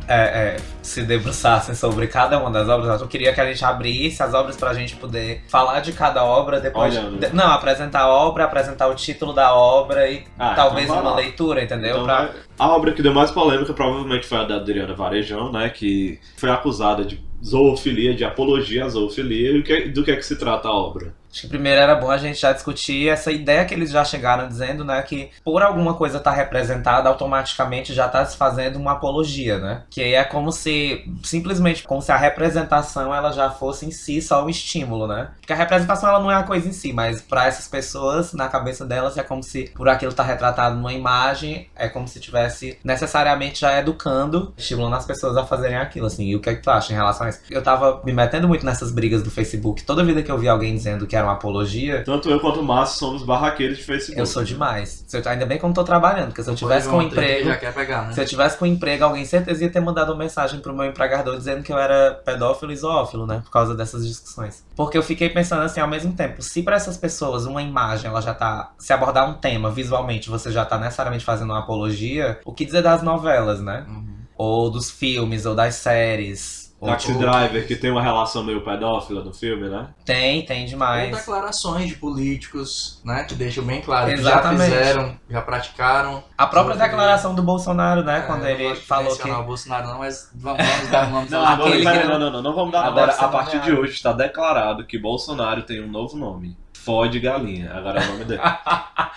é, é, se debruçassem sobre cada uma das obras, eu queria que a gente abrisse as obras pra gente poder falar de cada obra depois. Olha, de- não, apresentar a obra, apresentar o título da obra e Ah, talvez então uma leitura, entendeu? Então, Pra- A obra que deu mais polêmica provavelmente foi a da Adriana Varejão, né? Que foi acusada de zoofilia, de apologia à zoofilia. E o que- do que é que se trata a obra? Acho que primeiro era bom a gente já discutir essa ideia que eles já chegaram dizendo, né? Que por alguma coisa estar representada, automaticamente já está se fazendo uma apologia, né? Que é como se, simplesmente, como se a representação ela já fosse em si só um estímulo, né? Porque a representação ela não é a coisa em si, mas para essas pessoas, na cabeça delas, é como se por aquilo estar retratado numa imagem, é como se tivesse necessariamente já educando, estimulando as pessoas a fazerem aquilo, assim. E o que é que tu acha em relação a isso? Eu tava me metendo muito nessas brigas do Facebook. Toda vida que eu vi alguém dizendo que era uma apologia, Tanto eu quanto o Márcio somos barraqueiros de Facebook. eu sou demais. Se eu- ainda bem que eu não tô trabalhando, porque se eu tivesse com um emprego. Já quer pegar, né? Se eu tivesse com um emprego, alguém certeza ia ter mandado uma mensagem pro meu empregador dizendo que eu era pedófilo e zoófilo, né? Por causa dessas discussões. Porque eu fiquei pensando assim, ao mesmo tempo, se pra essas pessoas uma imagem, ela já tá. Se abordar um tema visualmente, você já tá necessariamente fazendo uma apologia, o que dizer das novelas, né? Uhum. Ou dos filmes, ou das séries. Taxi Driver, que tem uma relação meio pedófila no filme, né? Tem, tem Ou demais. declarações de políticos, né? Que deixam bem claro que já Exatamente. fizeram, já praticaram. A própria declaração do Bolsonaro, né? É, quando ele falou que. mencionar o Bolsonaro não, mas vamos, vamos dar Não, agora, Aquele pera, que- não, não, não, não vamos dar Agora A partir não de hoje está declarado que Bolsonaro tem um novo nome. Fode Galinha, agora é o nome dele.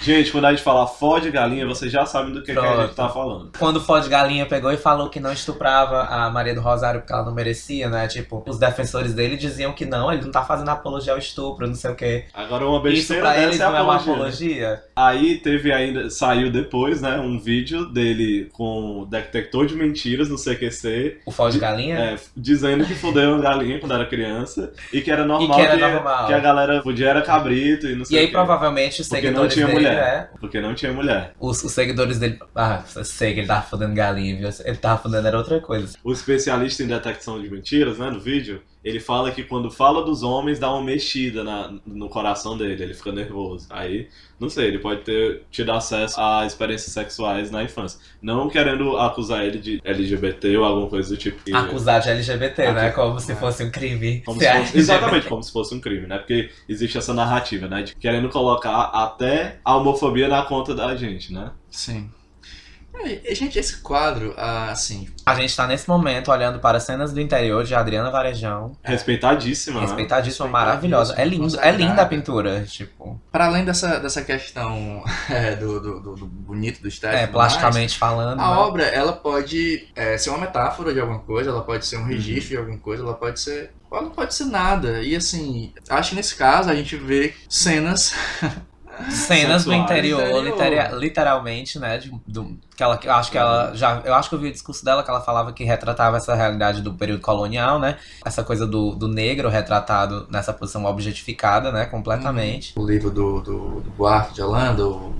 gente, quando a gente fala Fode Galinha, vocês já sabem do que, que a gente tá falando. Quando o Fode Galinha pegou e falou que não estuprava a Maria do Rosário porque ela não merecia, né? Tipo, os defensores dele diziam que não, ele não tá fazendo apologia ao estupro, não sei o quê. Agora uma Isso besteira pra dessa eles é não é uma apologia. Aí teve ainda, saiu depois, né, um vídeo dele com detector de mentiras no CQC, O Fode Galinha? é, dizendo que fudeu uma galinha quando era criança e que era normal que era normal. que a galera podia era cabrito e não E sei aí, o quê. provavelmente, os Porque seguidores não tinha dele, mulher. né? Porque não tinha mulher. Os, os seguidores dele. Ah, eu sei que ele tava fudendo galinha, viu? Ele tava fudendo era outra coisa. O especialista em detecção de mentiras, né, no vídeo, ele fala que quando fala dos homens dá uma mexida na- no coração dele, ele fica nervoso. Aí, não sei, ele pode ter tido acesso a experiências sexuais na infância. Não querendo acusar ele de LGBT ou alguma coisa do tipo. que- Acusar de LGBT, né? Como se fosse um crime. Como se fosse, exatamente, como se fosse um crime, né? Porque existe essa narrativa, né? De querendo colocar até a homofobia na conta da gente, né? Sim. Gente, esse quadro, ah, assim, A gente tá nesse momento olhando para cenas do interior de Adriana Varejão. Respeitadíssima, né? Respeitadíssima, Respeitadíssima, maravilhosa. É lindo, é linda a pintura. Tipo, para além dessa, dessa questão [laughs] é, do, do, do- do bonito, do estético, é, e tudo mais, plasticamente falando. A né? obra, ela pode é, ser uma metáfora de alguma coisa, ela pode ser um registro de alguma coisa, ela pode ser. Ela não pode ser nada. E assim, acho que nesse caso a gente vê cenas. [laughs] Cenas do interior, Interior. litera- literalmente, né? De, do, que ela, eu acho que ela já. Eu acho que eu vi o discurso dela que ela falava que retratava essa realidade do período colonial, né? Essa coisa do, do negro retratado nessa posição objetificada, né? Completamente. O livro do, do, do Buarque de Holanda, o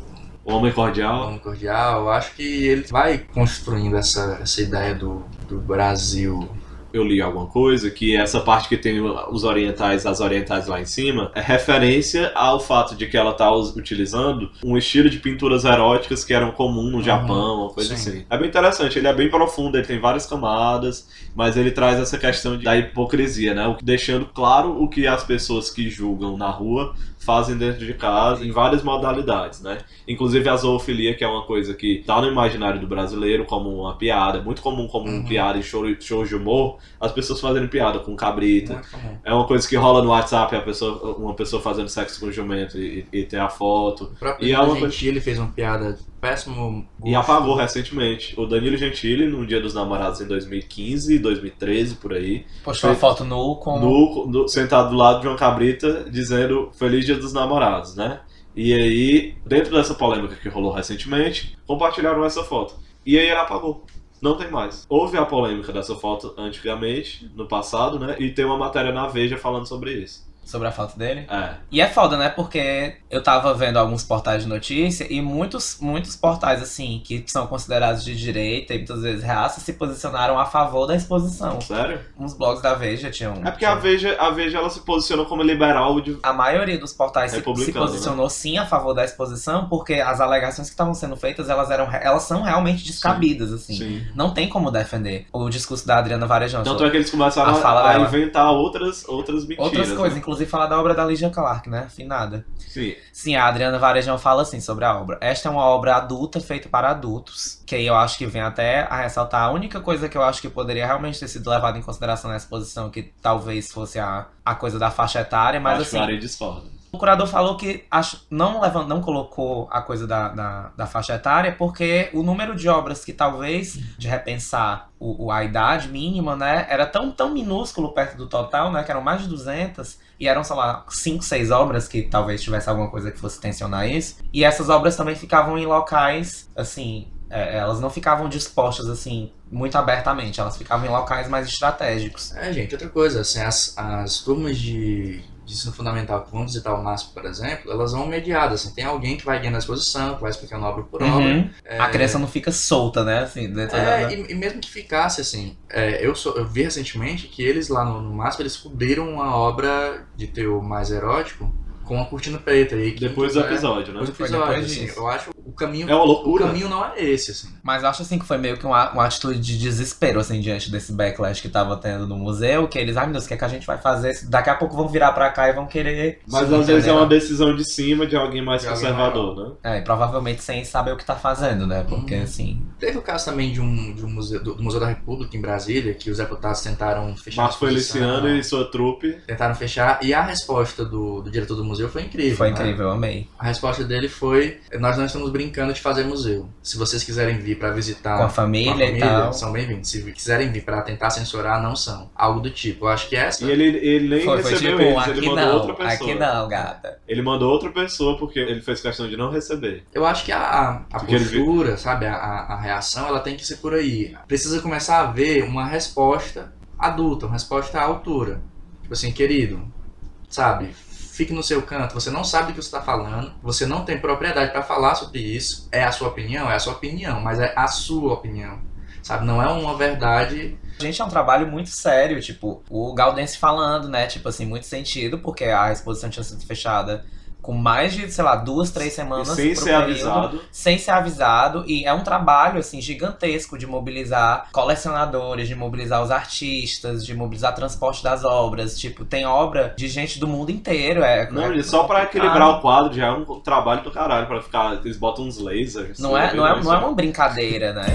O Homem Cordial. Nome Cordial, eu acho que ele vai construindo essa, essa ideia do, do Brasil. Eu li alguma coisa que essa parte que tem os orientais, as orientais lá em cima, é referência ao fato de que ela tá utilizando um estilo de pinturas eróticas que eram comum no Japão, uma coisa sim. assim. É bem interessante, ele é bem profundo, ele tem várias camadas, mas ele traz essa questão da hipocrisia, né? Deixando claro o que as pessoas que julgam na rua fazem dentro de casa, em várias modalidades, né? Inclusive a zoofilia, que é uma coisa que tá no imaginário do brasileiro como uma piada, é muito comum como Uhum. uma piada em show, shows de humor, as pessoas fazendo piada com cabrita. É uma coisa que rola no WhatsApp, a pessoa, uma pessoa fazendo sexo com jumento e, e ter a foto. O próprio E é Danilo uma coisa- Gentili fez uma piada péssimo gosto. E apagou recentemente. O Danilo Gentili, no Dia dos Namorados em 2015, 2013, por aí, Postou uma foto nu com. no, no- sentado do lado de uma cabrita, dizendo Feliz Dia dos Namorados, né? E aí, dentro dessa polêmica que rolou recentemente, compartilharam essa foto. E aí ele apagou. Não tem mais. Houve a polêmica dessa foto antigamente, no passado, né? E tem uma matéria na Veja falando sobre isso. Sobre a foto dele. É. E é foda, né? Porque eu tava vendo alguns portais de notícia e muitos, muitos portais, assim, que são considerados de direita e muitas vezes reaças, se posicionaram a favor da exposição. Sério? Uns blogs da Veja tinham. É porque a Veja, a Veja ela se posiciona como liberal de. A maioria dos portais se, se Republicano, posicionou sim a favor da exposição, porque as alegações que estavam sendo feitas, elas eram elas são realmente descabidas, assim. Sim. Não tem como defender o discurso da Adriana Varejão. Tanto é que eles começaram A a, a inventar outras, outras mentiras. Outras coisas, né? Inclusive falar da obra da Lígia Clark, né? Finada. Sim. Sim, a Adriana Varejão fala assim sobre a obra. Esta é uma obra adulta feita para adultos. Que aí eu acho que vem até a ressaltar. A única coisa que eu acho que poderia realmente ter sido levada em consideração nessa exposição, que talvez fosse a, a coisa da faixa etária, mas Acho assim. que discorda. O curador falou que acho, não, levan- não colocou a coisa da, da, da faixa etária porque o número de obras que talvez, de repensar o- a idade mínima, né, era tão, tão minúsculo perto do total, né, que eram mais de 200, e eram, sei lá, 5, 6 obras que talvez tivesse alguma coisa que fosse tensionar isso. E essas obras também ficavam em locais, assim, é, elas não ficavam dispostas, assim, muito abertamente, elas ficavam em locais mais estratégicos. É, gente, outra coisa, assim, as, as turmas de, de ensino fundamental que vão visitar o MASP, por exemplo, elas vão mediadas, assim, tem alguém que vai guiando a exposição, que vai explicando obra por obra. Uhum. É, A criança não fica solta, né, assim, dentro da... É, e, e mesmo que ficasse assim, é, eu, sou- eu vi recentemente que eles lá no, no MASP, eles cobriram uma obra de teor mais erótico com uma cortina preta. E quem Depois do quiser- episódio, né? Depois do episódio, depois assim, disso. eu acho o caminho, É uma o loucura. caminho não é esse, assim. Mas eu acho assim que foi meio que uma, uma atitude de desespero, assim, diante desse backlash que tava tendo no museu, que eles, ai meu Deus, o que, é que a gente vai fazer? Daqui a pouco vão virar pra cá e vão querer. Mas às vezes é uma decisão de cima de alguém mais De alguém conservador, né? É, e provavelmente sem saber o que tá fazendo, né? Porque Uhum. assim. Teve o caso também de um, de um museu, do, do Museu da República em Brasília, que os deputados tentaram fechar exposição, Feliciano e sua trupe. Tentaram fechar, e a resposta do, do diretor do museu foi incrível. Foi né? incrível, eu amei. A resposta dele foi: Nós não estamos brincando de fazer museu. Se vocês quiserem vir para visitar Com a família com a e tal. são bem-vindos. Se quiserem vir para tentar censurar, não são. Algo do tipo. Eu acho que essa. E ele, ele nem Foi, foi recebeu tipo, eles, aqui ele mandou não, outra pessoa. aqui não, gata. Ele mandou outra pessoa porque ele fez questão de não receber. Eu acho que a, a Porque ele postura, sabe, a, a, a reação, ela tem que ser por aí. Precisa começar a ver uma resposta adulta, uma resposta à altura. Tipo assim, querido, sabe, fique no seu canto, você não sabe do que você está falando, você não tem propriedade para falar sobre isso. É a sua opinião? É a sua opinião, mas é a sua opinião. Sabe, não é uma verdade. Gente, é um trabalho muito sério, tipo, o Gaudense falando, né? Tipo assim, muito sentido, porque a exposição tinha sido fechada com mais de, sei lá, duas, três E semanas. sem pro ser período. avisado. sem ser avisado e é um trabalho assim gigantesco de mobilizar colecionadores, de mobilizar os artistas, de mobilizar transporte das obras, tipo, tem obra de gente do mundo inteiro, é Não, é e só pra equilibrar o quadro já é um trabalho do caralho. Pra ficar. Eles botam uns lasers. Não é, não, é, não é uma brincadeira, né?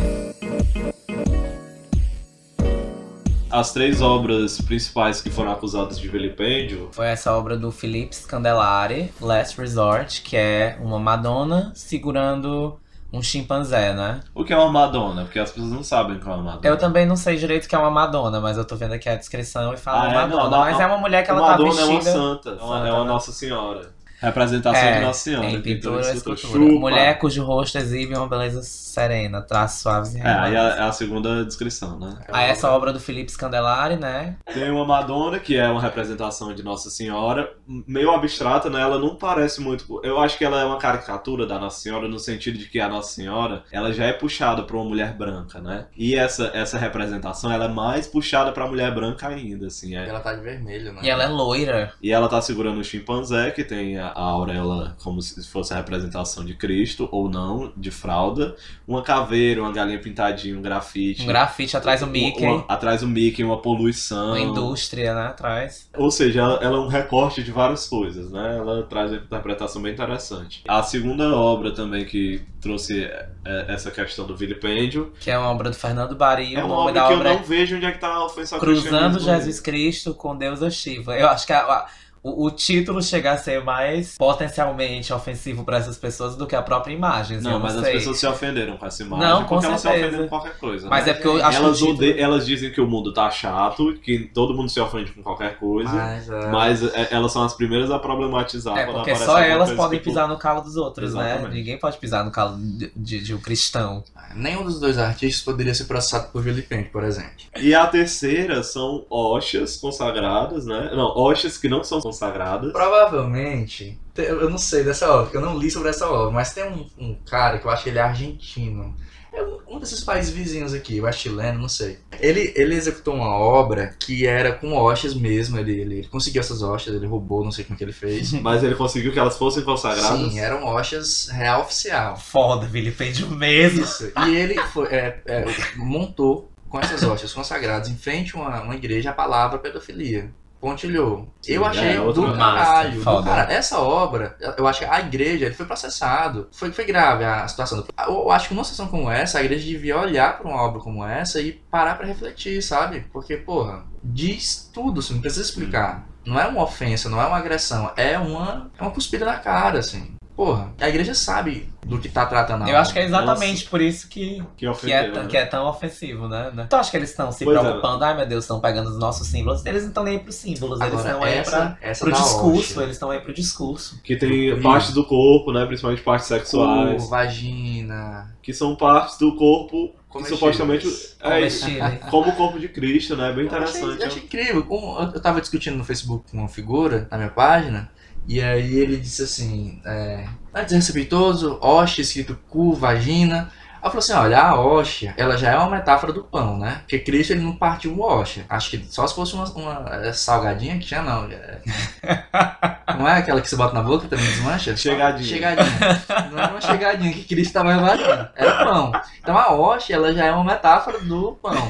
As três obras principais que foram acusadas de vilipêndio. Foi essa obra do Philippe Scandelari, Last Resort, que é uma Madonna segurando um chimpanzé, né? O que é uma Madonna? Porque as pessoas não sabem o que é uma Madonna. Eu também não sei direito o que é uma Madonna, mas eu tô vendo aqui a descrição e fala Ah, é? Madonna. Não, não, mas é uma mulher que ela Uma tá Madonna é uma vestida. santa. É uma, Santa, é uma né? Nossa Senhora. Representação É, de Nossa Senhora. Em pintura ou escultura. Mulher cujo rosto exibe uma beleza serena, traços suaves e É, aí é a, é a segunda descrição, né? Aí essa obra do Felipe Scandelari, né? Tem uma Madonna, que é uma representação de Nossa Senhora, meio abstrata, né? Ela não parece muito. Eu acho que ela é uma caricatura da Nossa Senhora, no sentido de que a Nossa Senhora ela já é puxada para uma mulher branca, né? E essa, essa representação ela é mais puxada para mulher branca ainda, assim. É. Ela tá de vermelho, né? E ela é loira. E ela tá segurando um chimpanzé, que tem a, a auréola como se fosse a representação de Cristo, ou não, de fralda. Uma caveira, uma galinha pintadinha, um grafite. Um grafite atrás do Mickey. Uma- atrás do Mickey, uma poluição. Uma indústria, né? Atrás. Ou seja, ela, ela é um recorte de várias coisas, né? Ela traz uma interpretação bem interessante. A segunda obra também que trouxe é, essa questão do vilipêndio Que é uma obra do Fernando Bari. é uma obra que eu obra não é vejo onde é que tá a ofensa Cruzando. Jesus Cristo com Deus Shiva. Eu acho que a, a- o, o título chega a ser mais potencialmente ofensivo pra essas pessoas do que a própria imagem. assim, Não, mas as pessoas se ofenderam com essa imagem Não, com porque elas se certeza. ofendem com qualquer coisa. Mas né? é porque eu acho elas, título... ode- elas dizem que o mundo tá chato, que todo mundo se ofende com qualquer coisa. Mas, é, Mas é, elas são as primeiras a problematizar É, quando porque só elas podem tipo, pisar no calo dos outros, né? Exatamente. Ninguém pode pisar no calo de, de- de um cristão. nenhum dos dois artistas poderia ser processado por vilipêndio, por exemplo. E a terceira são hostias consagradas, né? Não, hostias que não são consagradas. Provavelmente, te- eu não sei dessa obra, porque eu não li sobre essa obra, mas tem um, um cara que eu acho que ele é argentino. É um- um desses países vizinhos aqui, eu acho chileno, não sei. Ele, ele executou uma obra que era com hostias mesmo, ele, ele, ele conseguiu essas hostias, ele roubou, não sei como que ele fez. [laughs] Mas ele conseguiu que elas fossem consagradas. Sim, eram hostias real oficial. Foda, vilipêndio mesmo. Isso. E ele foi, é, é, montou com essas hostias consagradas em frente a uma, uma igreja a palavra pedofilia. Pontilhou. Sim, eu achei é, do massa, caralho. do foda. cara. Essa obra, eu acho que a igreja ele foi processado. Foi, foi grave a situação. Eu, eu acho que numa situação como essa, a igreja devia olhar pra uma obra como essa e parar pra refletir, sabe? Porque, porra, diz tudo, assim, não precisa explicar. Não é uma ofensa, não é uma agressão, é uma, é uma cuspida na cara, assim. Porra, a igreja sabe do que tá tratando a Eu acho que é exatamente por isso que, Que que, é, ofenderam. tão- né? que é tão ofensivo, né? né? Então acho que eles estão se Pois é. preocupando, ai meu Deus, estão pegando os nossos símbolos. Eles não estão nem aí pros símbolos, eles Agora, estão aí pra, essa pro discurso, eles estão aí pro discurso. Que tem partes do corpo, né? Principalmente partes sexuais. Cu, vagina. Que são partes do corpo que comestíveis. supostamente. É isso. [laughs] Como o corpo de Cristo, né? Bem Eu achei, interessante. eu achei incrível. Eu eu tava discutindo no Facebook com uma figura na minha página, e aí ele disse assim: é, é desrespeitoso, hóstia escrito cu, vagina. Eu falei assim: olha, a hóstia, ela já é uma metáfora do pão, né? Porque Cristo ele não partiu o hóstia. Acho que só se fosse uma, uma é, salgadinha que tinha, não. É- [laughs] não é aquela que você bota na boca e também desmancha? Chegadinha. Chegadinha. Não era uma chegadinha que Cristo estava invadindo. Era pão. Então a hóstia, ela já é uma metáfora do pão.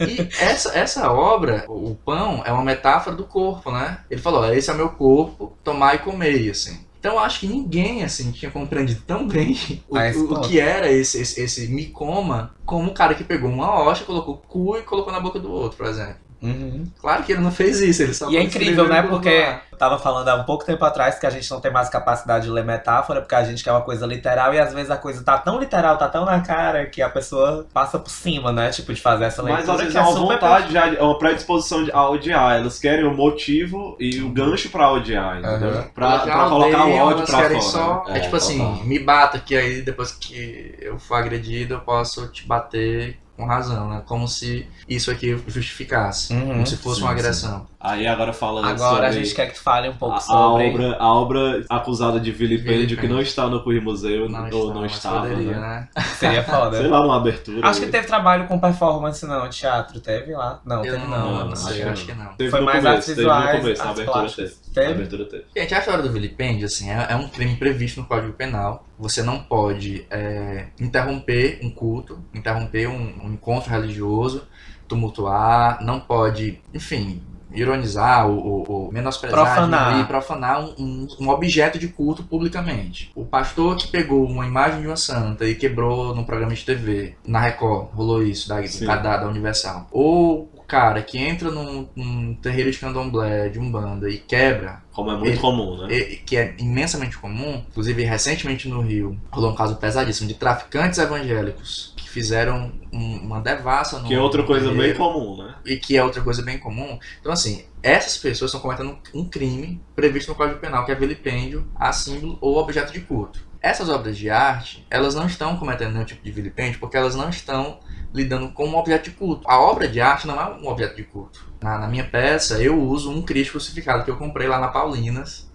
E essa, essa obra, o pão, é uma metáfora do corpo, né? Ele falou, "Ó, esse é meu corpo, tomar e comer, assim. Então eu acho que ninguém, assim, tinha compreendido tão bem o, o- que era esse, esse, esse me coma, como o cara que pegou uma hóstia, colocou o cu e colocou na boca do outro, por exemplo. Uhum. Claro que ele não fez isso, ele só E é incrível, né? Porque lá. eu tava falando há um pouco tempo atrás que a gente não tem mais capacidade de ler metáfora, porque a gente quer uma coisa literal e às vezes a coisa tá tão literal, tá tão na cara que a pessoa passa por cima, né? Tipo, de fazer essa leitura. Mas às vezes que é uma super vontade, já, é uma predisposição de- a odiar. Elas querem o motivo e o gancho pra odiar, entendeu? Aham. Pra, pra colocar o ódio pra querem fora. Só, né? é, tipo assim, total. me bata que aí depois que eu for agredido eu posso te bater com razão, né? Como se isso aqui justificasse. Uhum. Como se fosse Sim, uma sim. agressão. Aí agora falando Agora a gente quer que tu fale um pouco a, a sobre. obra, a obra acusada de vilipêndio que não está no Curri Museu Não ou está, não estava, poderia, né? né? Seria foda. Sei lá, numa abertura. Acho que teve trabalho com performance, não. Teatro teve lá? Não, Eu teve não, não. não, não sei, acho que não. Teve Foi no mais começo, artes teve no visuais, começo, na abertura plásticas. teve. Teve? Na abertura teve. Gente, a história do vilipêndio, assim, é, é um crime previsto no Código Penal. Você não pode é, interromper um culto, interromper um, um encontro religioso, tumultuar, não pode, enfim, ironizar ou, ou, ou menosprezar, Profanar. diminuir, profanar um, um, um objeto de culto publicamente. O pastor que pegou uma imagem de uma santa e quebrou num programa de TV, na Record, rolou isso, da, da, da Universal. Ou cara que entra num, num terreiro de candomblé, de umbanda e quebra Como é muito Ele- comum, né? e- que é imensamente comum, inclusive recentemente no Rio, rolou um caso pesadíssimo de traficantes evangélicos que fizeram um- uma devassa no Que é outra coisa bem terreiro, comum, né? e que é outra coisa bem comum. Então assim, essas pessoas estão cometendo um crime previsto no Código Penal, que é vilipêndio a símbolo ou objeto de culto. Essas obras de arte, elas não estão cometendo nenhum tipo de vilipêndio porque elas não estão lidando com um objeto de culto. A obra de arte não é um objeto de culto. Na, na minha peça, eu uso um Cristo crucificado que eu comprei lá na Paulinas.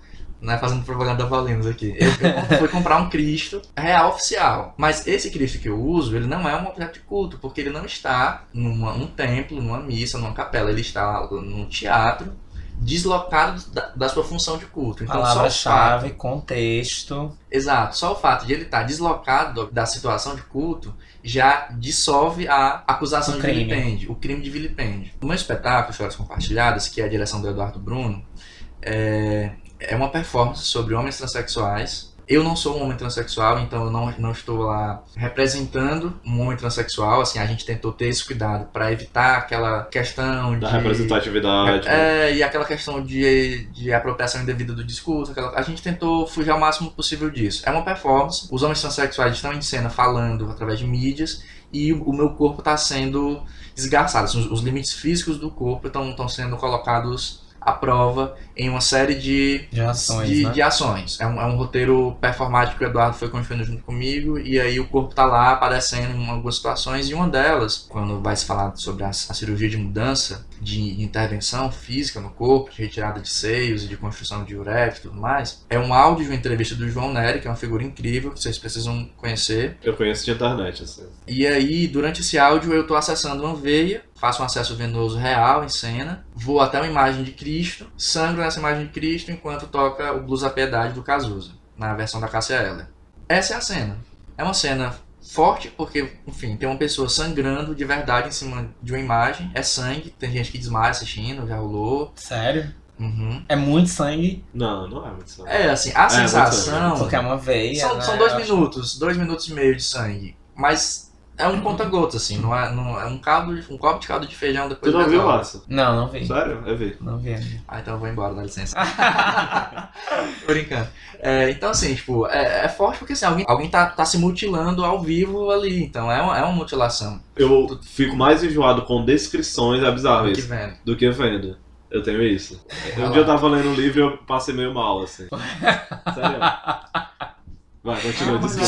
Né, fazendo propaganda da Paulinas aqui. Eu, [laughs] eu fui comprar um Cristo real oficial. Mas esse Cristo que eu uso, ele não é um objeto de culto, porque ele não está num templo, numa missa, numa capela. Ele está num teatro, deslocado da, da sua função de culto. Então, o fato, Palavra-chave, contexto. Exato. Só o fato de ele estar deslocado da situação de culto já dissolve a acusação O de crime. vilipêndio, o crime de vilipêndio. O meu espetáculo, Histórias Compartilhadas, que é a direção do Eduardo Bruno, é, é uma performance sobre homens transexuais Eu não sou um homem transexual, então eu não, não estou lá representando um homem transexual. Assim, a gente tentou ter esse cuidado para evitar aquela questão Da de representatividade. é, e aquela questão de, de apropriação indevida do discurso, aquela- a gente tentou fugir ao máximo possível disso. É uma performance, os homens transexuais estão em cena falando através de mídias e o, meu corpo está sendo esgarçado. Assim, os, os limites físicos do corpo estão sendo colocados à prova em uma série de De ações, de, né? de ações. É um, é um roteiro performático que o Eduardo foi construindo junto comigo, e aí o corpo tá lá aparecendo em algumas situações, e uma delas, quando vai se falar sobre a, a cirurgia de mudança, de intervenção física no corpo, de retirada de seios e de construção de uretra e tudo mais, é um áudio de uma entrevista do João Nery, que é uma figura incrível, que vocês precisam conhecer. Eu conheço de internet, assim. E aí, durante esse áudio, eu tô acessando uma veia, faço um acesso venoso real em cena, vou até uma imagem de Cristo, sangro nessa imagem de Cristo enquanto toca o Blues a Piedade do Cazuza, na versão da Cássia Eller. Essa é a cena. É uma cena forte porque, enfim, tem uma pessoa sangrando de verdade em cima de uma imagem, é sangue, tem gente que desmaia assistindo, já rolou. Sério? Uhum. É muito sangue, Não, não é muito sangue. É, assim, a muito sensação... porque é uma veia. São, né? são dois Eu acho- minutos, dois minutos e meio de sangue. Mas é um conta-gotas, assim, não é, não, é um caldo, de- um copo de caldo de feijão Tu depois não viu. Márcio? Não, não vi. Sério? Eu vi. Não vi ainda. Ah, então eu vou embora, dá licença. [laughs] Tô brincando. É, então, assim, tipo, é, é forte porque assim, alguém, alguém tá, tá se mutilando ao vivo ali. Então é uma, é uma mutilação. Eu fico mais enjoado com descrições, é bizarro Que isso, vendo. do que vendo. Eu tenho isso. Um dia eu tava lendo um livro e eu passei meio mal, assim. [laughs] Sério? Vai, continua, Ah, mas desculpa.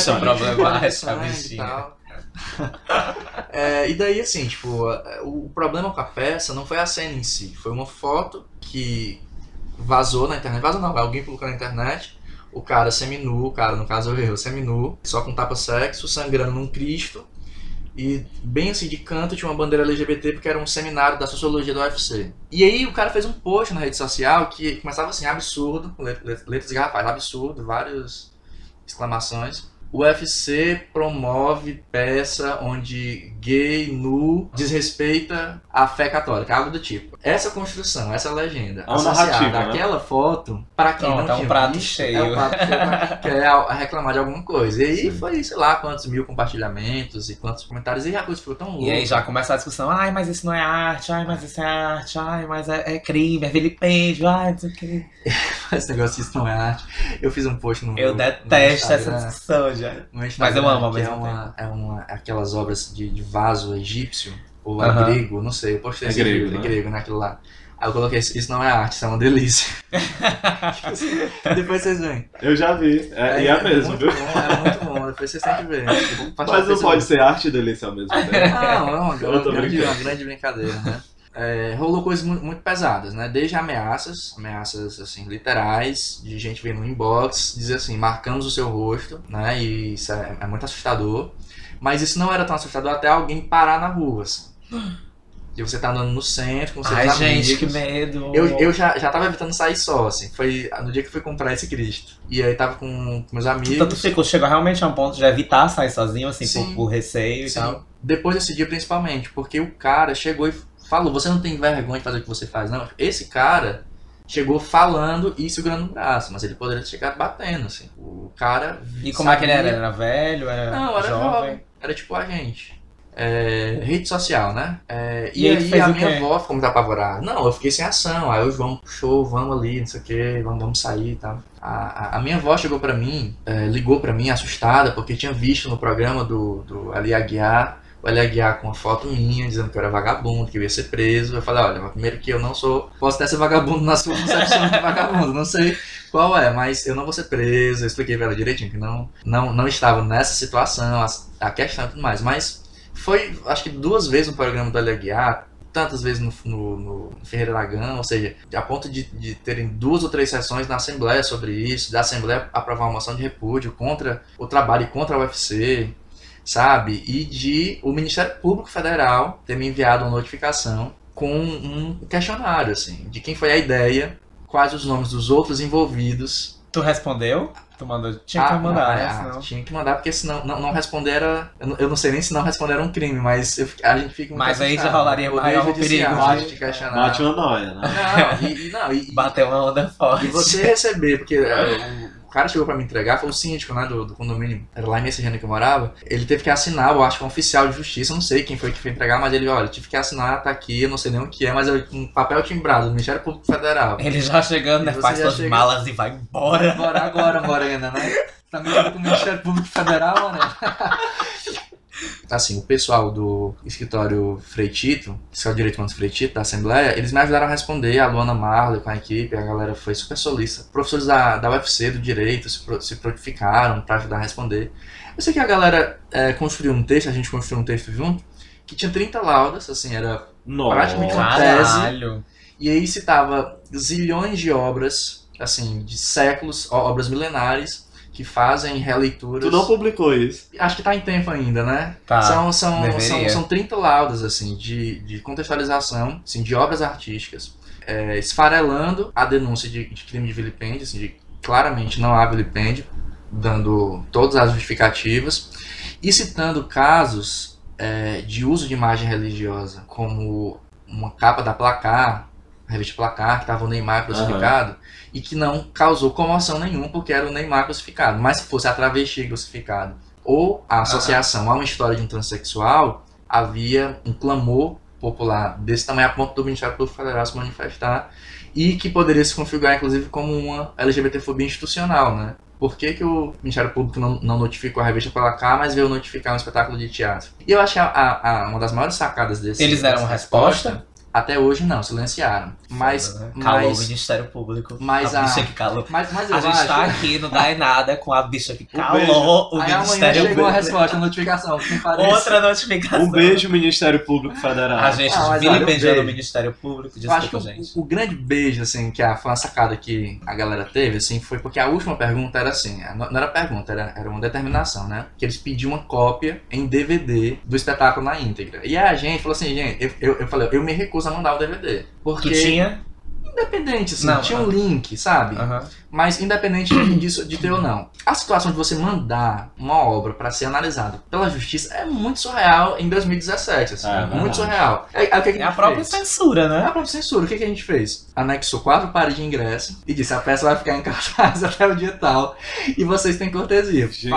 Isso é um [laughs] [laughs] É, e daí, assim, tipo, o problema com a peça não foi a cena em si, foi uma foto que vazou na internet. Vazou não, alguém colocou na internet. O cara seminu, o cara, no caso eu, seminu, só com tapa-sexo, sangrando num Cristo. E bem assim, de canto tinha uma bandeira LGBT porque era um seminário da sociologia do UFC. E aí o cara fez um post na rede social que começava assim, absurdo, letras garrafais, absurdo, várias exclamações. O UFC promove peça onde gay nu desrespeita a fé católica, algo do tipo. Essa construção, essa legenda, É uma associada narrativa, né? àquela foto, pra quem Pronto, não é um tinha prato visto, cheio. é um prato cheio pra quem [laughs] quer a- reclamar de alguma coisa. E aí foi, sei lá, quantos mil compartilhamentos e quantos comentários, e a coisa ficou tão louca. E aí já começa a discussão, ai, mas isso não é arte, ai, mas isso é arte, ai, mas é, é crime, é vilipêndio, ai, não sei o que. [laughs] Esse negócio disso não é arte. Eu fiz um post no Eu no detesto essa Instagram. discussão já. No Mas eu amo ao que mesmo é uma, é uma aquelas obras de, de vaso egípcio ou é Aham. grego, não sei, eu postei É esse grego, vídeo, né? é grego, né, aquilo lá. Aí eu coloquei, isso isso não é arte, isso é uma delícia. [laughs] Depois vocês veem. Eu já vi. É, e é mesmo, muito viu? Bom, é muito bom, depois vocês têm que ver. Mas não pode ser arte e delícia ao mesmo tempo. [laughs] Não, é uma, uma grande, uma grande brincadeira, né? É, rolou coisas muito, muito pesadas, né? Desde ameaças, ameaças assim, literais, de gente vir no inbox, dizer assim, marcamos o seu rosto, né? E isso é, é muito assustador. Mas isso não era tão assustador até alguém parar na rua, assim. E você tá andando no centro com seus Ai, amigos. gente, que medo. Eu, eu já, já tava evitando sair só, assim. Foi no dia que eu fui comprar esse Cristo. E aí tava com, com meus amigos. Tanto ficou, chegou realmente a um ponto de evitar sair sozinho, assim, Sim. por, por receio Sim. e tal. Depois desse dia, principalmente, porque o cara chegou e falou: Você não tem vergonha de fazer o que você faz, não? Esse cara chegou falando e segurando o braço, mas ele poderia ter chegado batendo, assim. O cara. E como é que ele era? sabia- Era velho? Era Não, era jovem. jovem? Era tipo a gente. É, rede social, né? É, E e aí a minha avó ficou muito apavorada. Não, eu fiquei sem ação. Aí o João puxou, vamos ali, não sei o que, vamos, vamos sair e tal. A, a, a minha avó chegou pra mim, é, ligou pra mim assustada, porque tinha visto no programa do, do Ali Aguiar, o Ali Aguiar com uma foto minha, dizendo que eu era vagabundo, que eu ia ser preso. Eu falei, olha, primeiro que eu não sou, posso até ser vagabundo na sua concepção de vagabundo, não sei qual é, mas eu não vou ser preso. Eu expliquei pra ela direitinho que não, não, não estava nessa situação, a, a questão e tudo mais. Mas foi, acho que duas vezes no programa do Aguiar, tantas vezes no, no, no Ferreira Aragão, ou seja, a ponto de, de terem duas ou três sessões na Assembleia sobre isso, da Assembleia aprovar uma moção de repúdio contra o trabalho e contra a UFC, sabe? E de o Ministério Público Federal ter me enviado uma notificação com um questionário, assim, de quem foi a ideia, quais os nomes dos outros envolvidos. Tu respondeu? Tu mandou? Tinha que Ah, mandar, não, né? é, Senão- Tinha que mandar, porque senão não, não responder era. Eu não, eu não sei nem se não responder um crime, mas eu a gente fica muito Mas aí já rolaria Poder maior perigo, de te questionar. Bate uma noia, né? Não, e, e- não, e, Bateu uma onda forte. e você receber, porque é, o cara chegou pra me entregar, foi o síndico, né, do, do condomínio, era lá em Messejana que eu morava, ele teve que assinar, eu acho que é um oficial de justiça, não sei quem foi que foi entregar, mas ele, olha, tive que assinar, tá aqui, eu não sei nem o que é, mas é um papel timbrado do Ministério Público Federal. Ele já chegando, né? Faz suas chega- malas e vai embora. Agora, agora, Morena, né? Tá me com o Ministério Público Federal, né? [laughs] Assim, o pessoal do escritório Freitito, que é o Direito Humanos Freitito, da Assembleia, eles me ajudaram a responder, a Luana Marley com a equipe, a galera foi super solista. Professores da, da UFC, do Direito, se, pro- se prontificaram para ajudar a responder. Eu sei que a galera é, construiu um texto, a gente construiu um texto junto, que tinha 30 laudas, assim, era Nossa. Praticamente uma Caralho. e aí citava zilhões de obras, assim, de séculos, obras milenares, que fazem releituras. Tu não publicou isso. Acho que tá em tempo ainda, né? Tá. são, são, deveria. são, são 30 laudas, assim, de, de contextualização, assim, de obras artísticas, é, esfarelando a denúncia de, de crime de vilipêndio, assim, de claramente não há vilipêndio, dando todas as justificativas, e citando casos é, de uso de imagem religiosa, como uma capa da Placar, a revista Placar, que estava o Neymar crucificado, e que não causou comoção nenhuma, porque era o Neymar crucificado. Mas se fosse a travesti crucificado, ou a associação a uma história de um transexual, havia um clamor popular desse tamanho a ponto do Ministério Público Federal se manifestar e que poderia se configurar, inclusive, como uma LGBTfobia institucional, né? Por que, que o Ministério Público não, não notificou a revista Placar, mas veio notificar um espetáculo de teatro? E eu acho que a, a- a- uma das maiores sacadas desse... Eles deram uma resposta? Até hoje não, silenciaram. Mas, Foda, né? Calou o mas, Ministério Público. mas a a- bicha que calou. mas, mas eu A gente acho... tá aqui no Dá em Nada com a bicha que [laughs] calou o Aí amanhã Ministério chegou a Público. resposta, a notificação. Outra notificação. Um beijo, Ministério Público Federal. A gente Ah, olha, um vilipendiando o. Ministério Público. Eu acho que Desculpa, o, gente. o grande beijo, assim, que a, foi uma sacada que a galera teve, assim, foi porque a última pergunta era assim, não não era pergunta, era, era uma determinação, né? Que eles pediam uma cópia em DVD do espetáculo na íntegra. E aí a gente falou assim, gente, eu, eu, eu falei, eu me recuso a mandar o DVD. Porque, Que tinha. independente, assim, Não, tinha um ah. link, sabe? Aham. Mas independente disso, de ter ou não. A situação de você mandar uma obra pra ser analisada pela justiça é muito surreal em 2017, assim. É, muito verdade. surreal. É, é o que que É a a própria fez? censura, É né? a própria censura. O que, que a gente fez? Anexou quatro pares de ingresso e disse: a peça vai ficar em [laughs] cartaz até o dia tal e vocês têm cortesia. Essa foi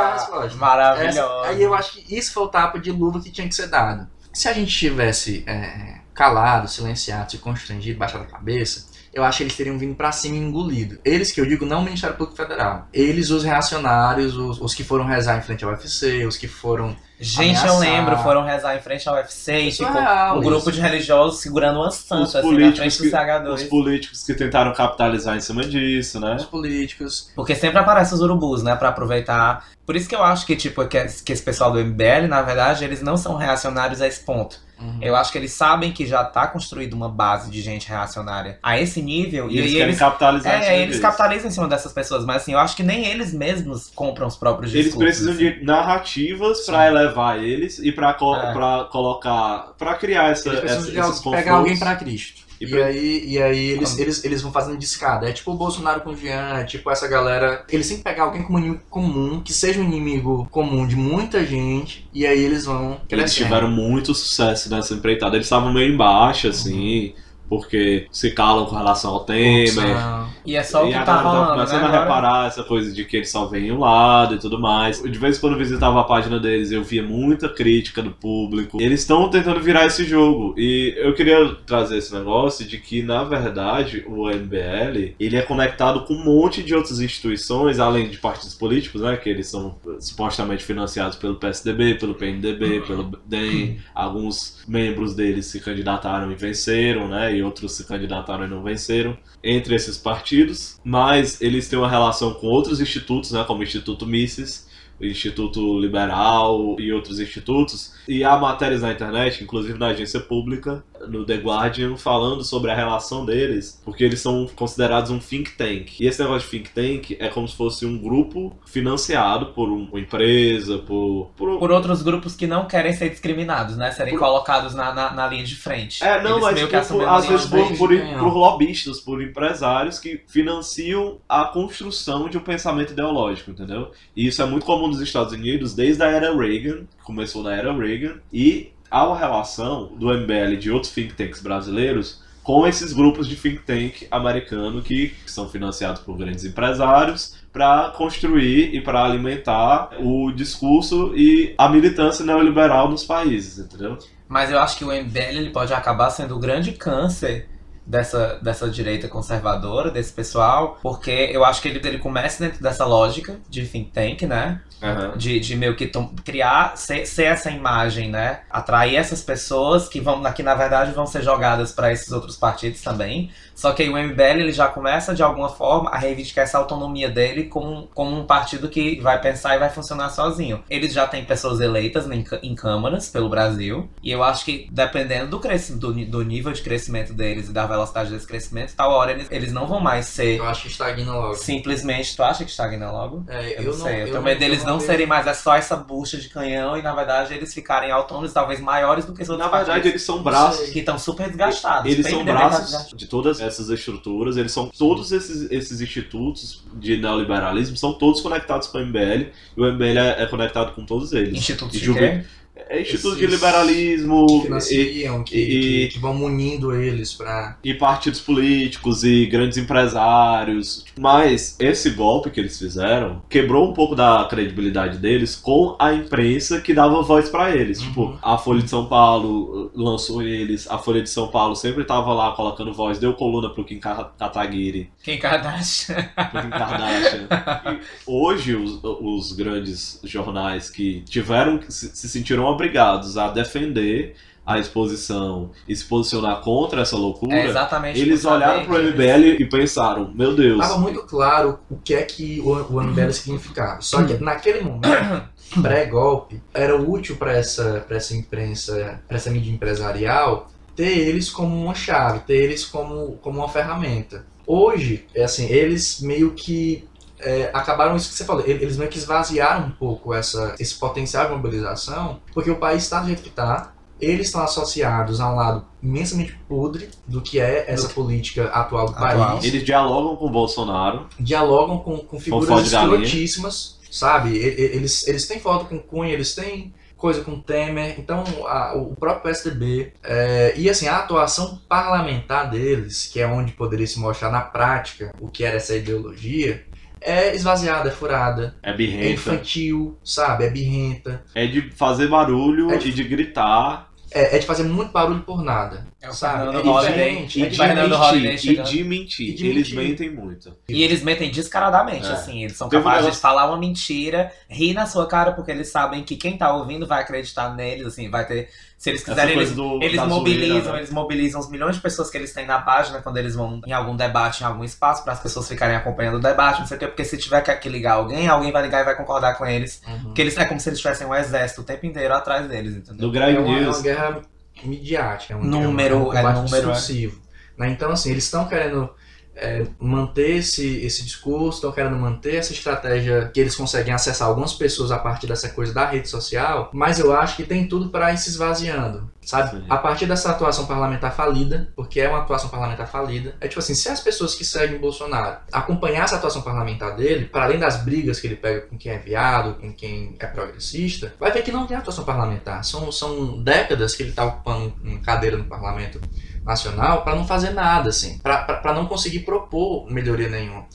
a resposta. Maravilhosa. Essa- aí eu acho que isso foi o tapa de luva que tinha que ser dado. Se a gente tivesse é, calado, silenciado, se constrangido, baixado a cabeça, eu acho que eles teriam vindo pra cima e engolido. Eles que eu digo, não o Ministério Público Federal. Eles, os reacionários, os, os que foram rezar em frente ao UFC, os que foram. Gente, eu ameaçar. lembro, foram rezar em frente ao UFC e ficou Surreal um grupo de religiosos segurando uma santa assim, na frente do que- CH2. Os políticos que tentaram capitalizar em cima disso, né? Os políticos. Porque sempre aparecem os urubus, né, pra aproveitar. Por isso que eu acho que, tipo, que, que esse pessoal do MBL, na verdade, eles não são reacionários a esse ponto. Uhum. Eu acho que eles sabem que já tá construída uma base de gente reacionária a esse nível. E eles aí querem eles, capitalizar em cima é, eles disso. capitalizam em cima dessas pessoas. Mas assim, eu acho que nem eles mesmos compram os próprios Eles discursos. precisam assim. de narrativas pra elevar eles e pra, co- É. colocar. pra criar essa, Eles essa, de esses pegar alguém pra Cristo. E E, aí, e aí eles, Como? eles, eles vão fazendo discada. É tipo o Bolsonaro com o Jean, é tipo essa galera. Eles têm que pegar alguém como inimigo comum, que seja um inimigo comum de muita gente, e aí eles vão Eles crescendo. tiveram muito sucesso nessa empreitada. Eles estavam meio embaixo, assim, porque se calam com relação ao. Corrupção. E é só o que tá rolando, começando né? a reparar essa coisa de que eles só veem um lado e tudo mais. De vez em quando eu visitava a página deles, eu via muita crítica do público. Eles estão tentando virar esse jogo. E eu queria trazer esse negócio de que, na verdade, o MBL ele é conectado com um monte de outras instituições, além de partidos políticos, né? Que eles são supostamente financiados pelo PSDB, pelo PNDB, pelo DEM. Alguns membros deles se candidataram e venceram, né? E outros se candidataram e não venceram entre esses partidos, mas eles têm uma relação com outros institutos, né, como o Instituto Mises, o Instituto Liberal e outros institutos, e há matérias na internet, inclusive na agência pública, no The Guardian, falando sobre a relação deles, porque eles são considerados um think tank. E esse negócio de think tank é como se fosse um grupo financiado por um- uma empresa, por... por, Por outros grupos que não querem ser discriminados, né? Serem Por- colocados na, na, na linha de frente. É, não, Eles mas meio que por- assumiram às vezes por, por, por lobistas, por empresários que financiam a construção de um pensamento ideológico, entendeu? E isso é muito comum nos Estados Unidos desde a era Reagan, que começou na era Reagan, e há uma relação do MBL e de outros think tanks brasileiros com esses grupos de think tank americano que são financiados por grandes empresários para construir e para alimentar o discurso e a militância neoliberal nos países, entendeu? Mas eu acho que o MBL ele pode acabar sendo o grande câncer dessa, dessa direita conservadora, desse pessoal, porque eu acho que ele, ele começa dentro dessa lógica de think tank, né? Aham. De, de meio que criar, ser, ser essa imagem, né? Atrair essas pessoas que vão, que na verdade vão ser jogadas para esses outros partidos também. Só que aí o MBL ele já começa de alguma forma a reivindicar essa autonomia dele como, como um partido que vai pensar e vai funcionar sozinho. Eles já têm pessoas eleitas em, em câmaras pelo Brasil. E eu acho que dependendo do, do, do nível de crescimento deles e da velocidade desse crescimento, tal hora eles, eles não vão mais ser Eu acho que estagna logo. simplesmente. Tu acha que estagna logo? É, Eu, não sei, eu, eu medo deles não, vejo- serem mais é só essa bucha de canhão e na verdade eles ficarem autônomos, talvez maiores do que os outros Na verdade, partidos, eles são braços que estão super desgastados. Eles são braços de todas essas estruturas, eles são todos esses, esses institutos de neoliberalismo são todos conectados com o MBL e o MBL é, é conectado com todos eles. Institutos de juve- quê? É instituto Esses de liberalismo que e, financiam, que, e- que, que vão munindo eles pra. e partidos políticos e grandes empresários. Mas esse golpe que eles fizeram quebrou um pouco da credibilidade deles com a imprensa que dava voz pra eles. Uhum. Tipo, a Folha de São Paulo lançou eles, a Folha de São Paulo sempre tava lá colocando voz, deu coluna pro Kim Ka- Kataguiri. Kim Kardashian. [laughs] Kim Kardashian. E hoje, os, os grandes jornais que tiveram, se, se sentiram obrigados a defender a exposição e se posicionar contra essa loucura, É exatamente eles olharam pro que eles- MBL e pensaram: Meu Deus, Tava muito claro o que é que o, o MBL significava. Só que naquele momento, [coughs] pré-golpe, era útil para essa, pra essa imprensa, para essa mídia empresarial, ter eles como uma chave, ter eles como, como uma ferramenta. Hoje, é assim, eles meio que é, acabaram isso que você falou, ele- eles meio que esvaziaram um pouco essa, esse potencial de mobilização, porque o país está do jeito que está, eles estão associados a um lado imensamente podre do que é essa política atual do Atual. país eles dialogam com o Bolsonaro. dialogam com, com figuras escrotíssimas, sabe? Eles, eles têm foto com Cunha, eles têm coisa com Temer, então a- o próprio PSDB. é, e assim, a atuação parlamentar deles, que é onde poderia se mostrar na prática o que era essa ideologia, é esvaziada, é furada, É é birrenta, infantil, sabe? É birrenta, é de fazer barulho É de- e de gritar é, é de fazer muito barulho por nada. É o Sabe? Fernando É Holliday. diferente, e é de Fernando mentir. E chegando. de mentir. E de Eles mentir. mentem muito. E eles mentem descaradamente, É. assim. Eles são Teve um capazes negócio- de falar uma mentira, rir na sua cara, porque eles sabem que quem tá ouvindo vai acreditar neles, assim, vai ter. Se eles quiserem, eles, do, eles mobilizam, zoeira, né? eles mobilizam os milhões de pessoas que eles têm na página quando eles vão em algum debate, em algum espaço, para as pessoas ficarem acompanhando o debate, não sei o quê, porque se tiver que- que ligar alguém, alguém vai ligar e vai concordar com eles. Porque eles é como se eles tivessem um exército o tempo inteiro atrás deles, entendeu? Do Greg é uma, é News. uma guerra midiática, é um, Número, é um é número, é. discursivo. né? Então, assim, eles estão querendo é, manter esse, esse discurso, estão querendo manter essa estratégia que eles conseguem acessar algumas pessoas a partir dessa coisa da rede social, mas eu acho que tem tudo para ir se esvaziando. Sabe? Sim. A partir dessa atuação parlamentar falida, porque é uma atuação parlamentar falida, é tipo assim, se as pessoas que seguem Bolsonaro acompanhar essa atuação parlamentar dele, para além das brigas que ele pega com quem é viado, com quem é progressista, vai ver que não tem atuação parlamentar. São, são décadas que ele está ocupando uma cadeira no parlamento nacional para não fazer nada, assim, para não conseguir propor melhoria nenhuma.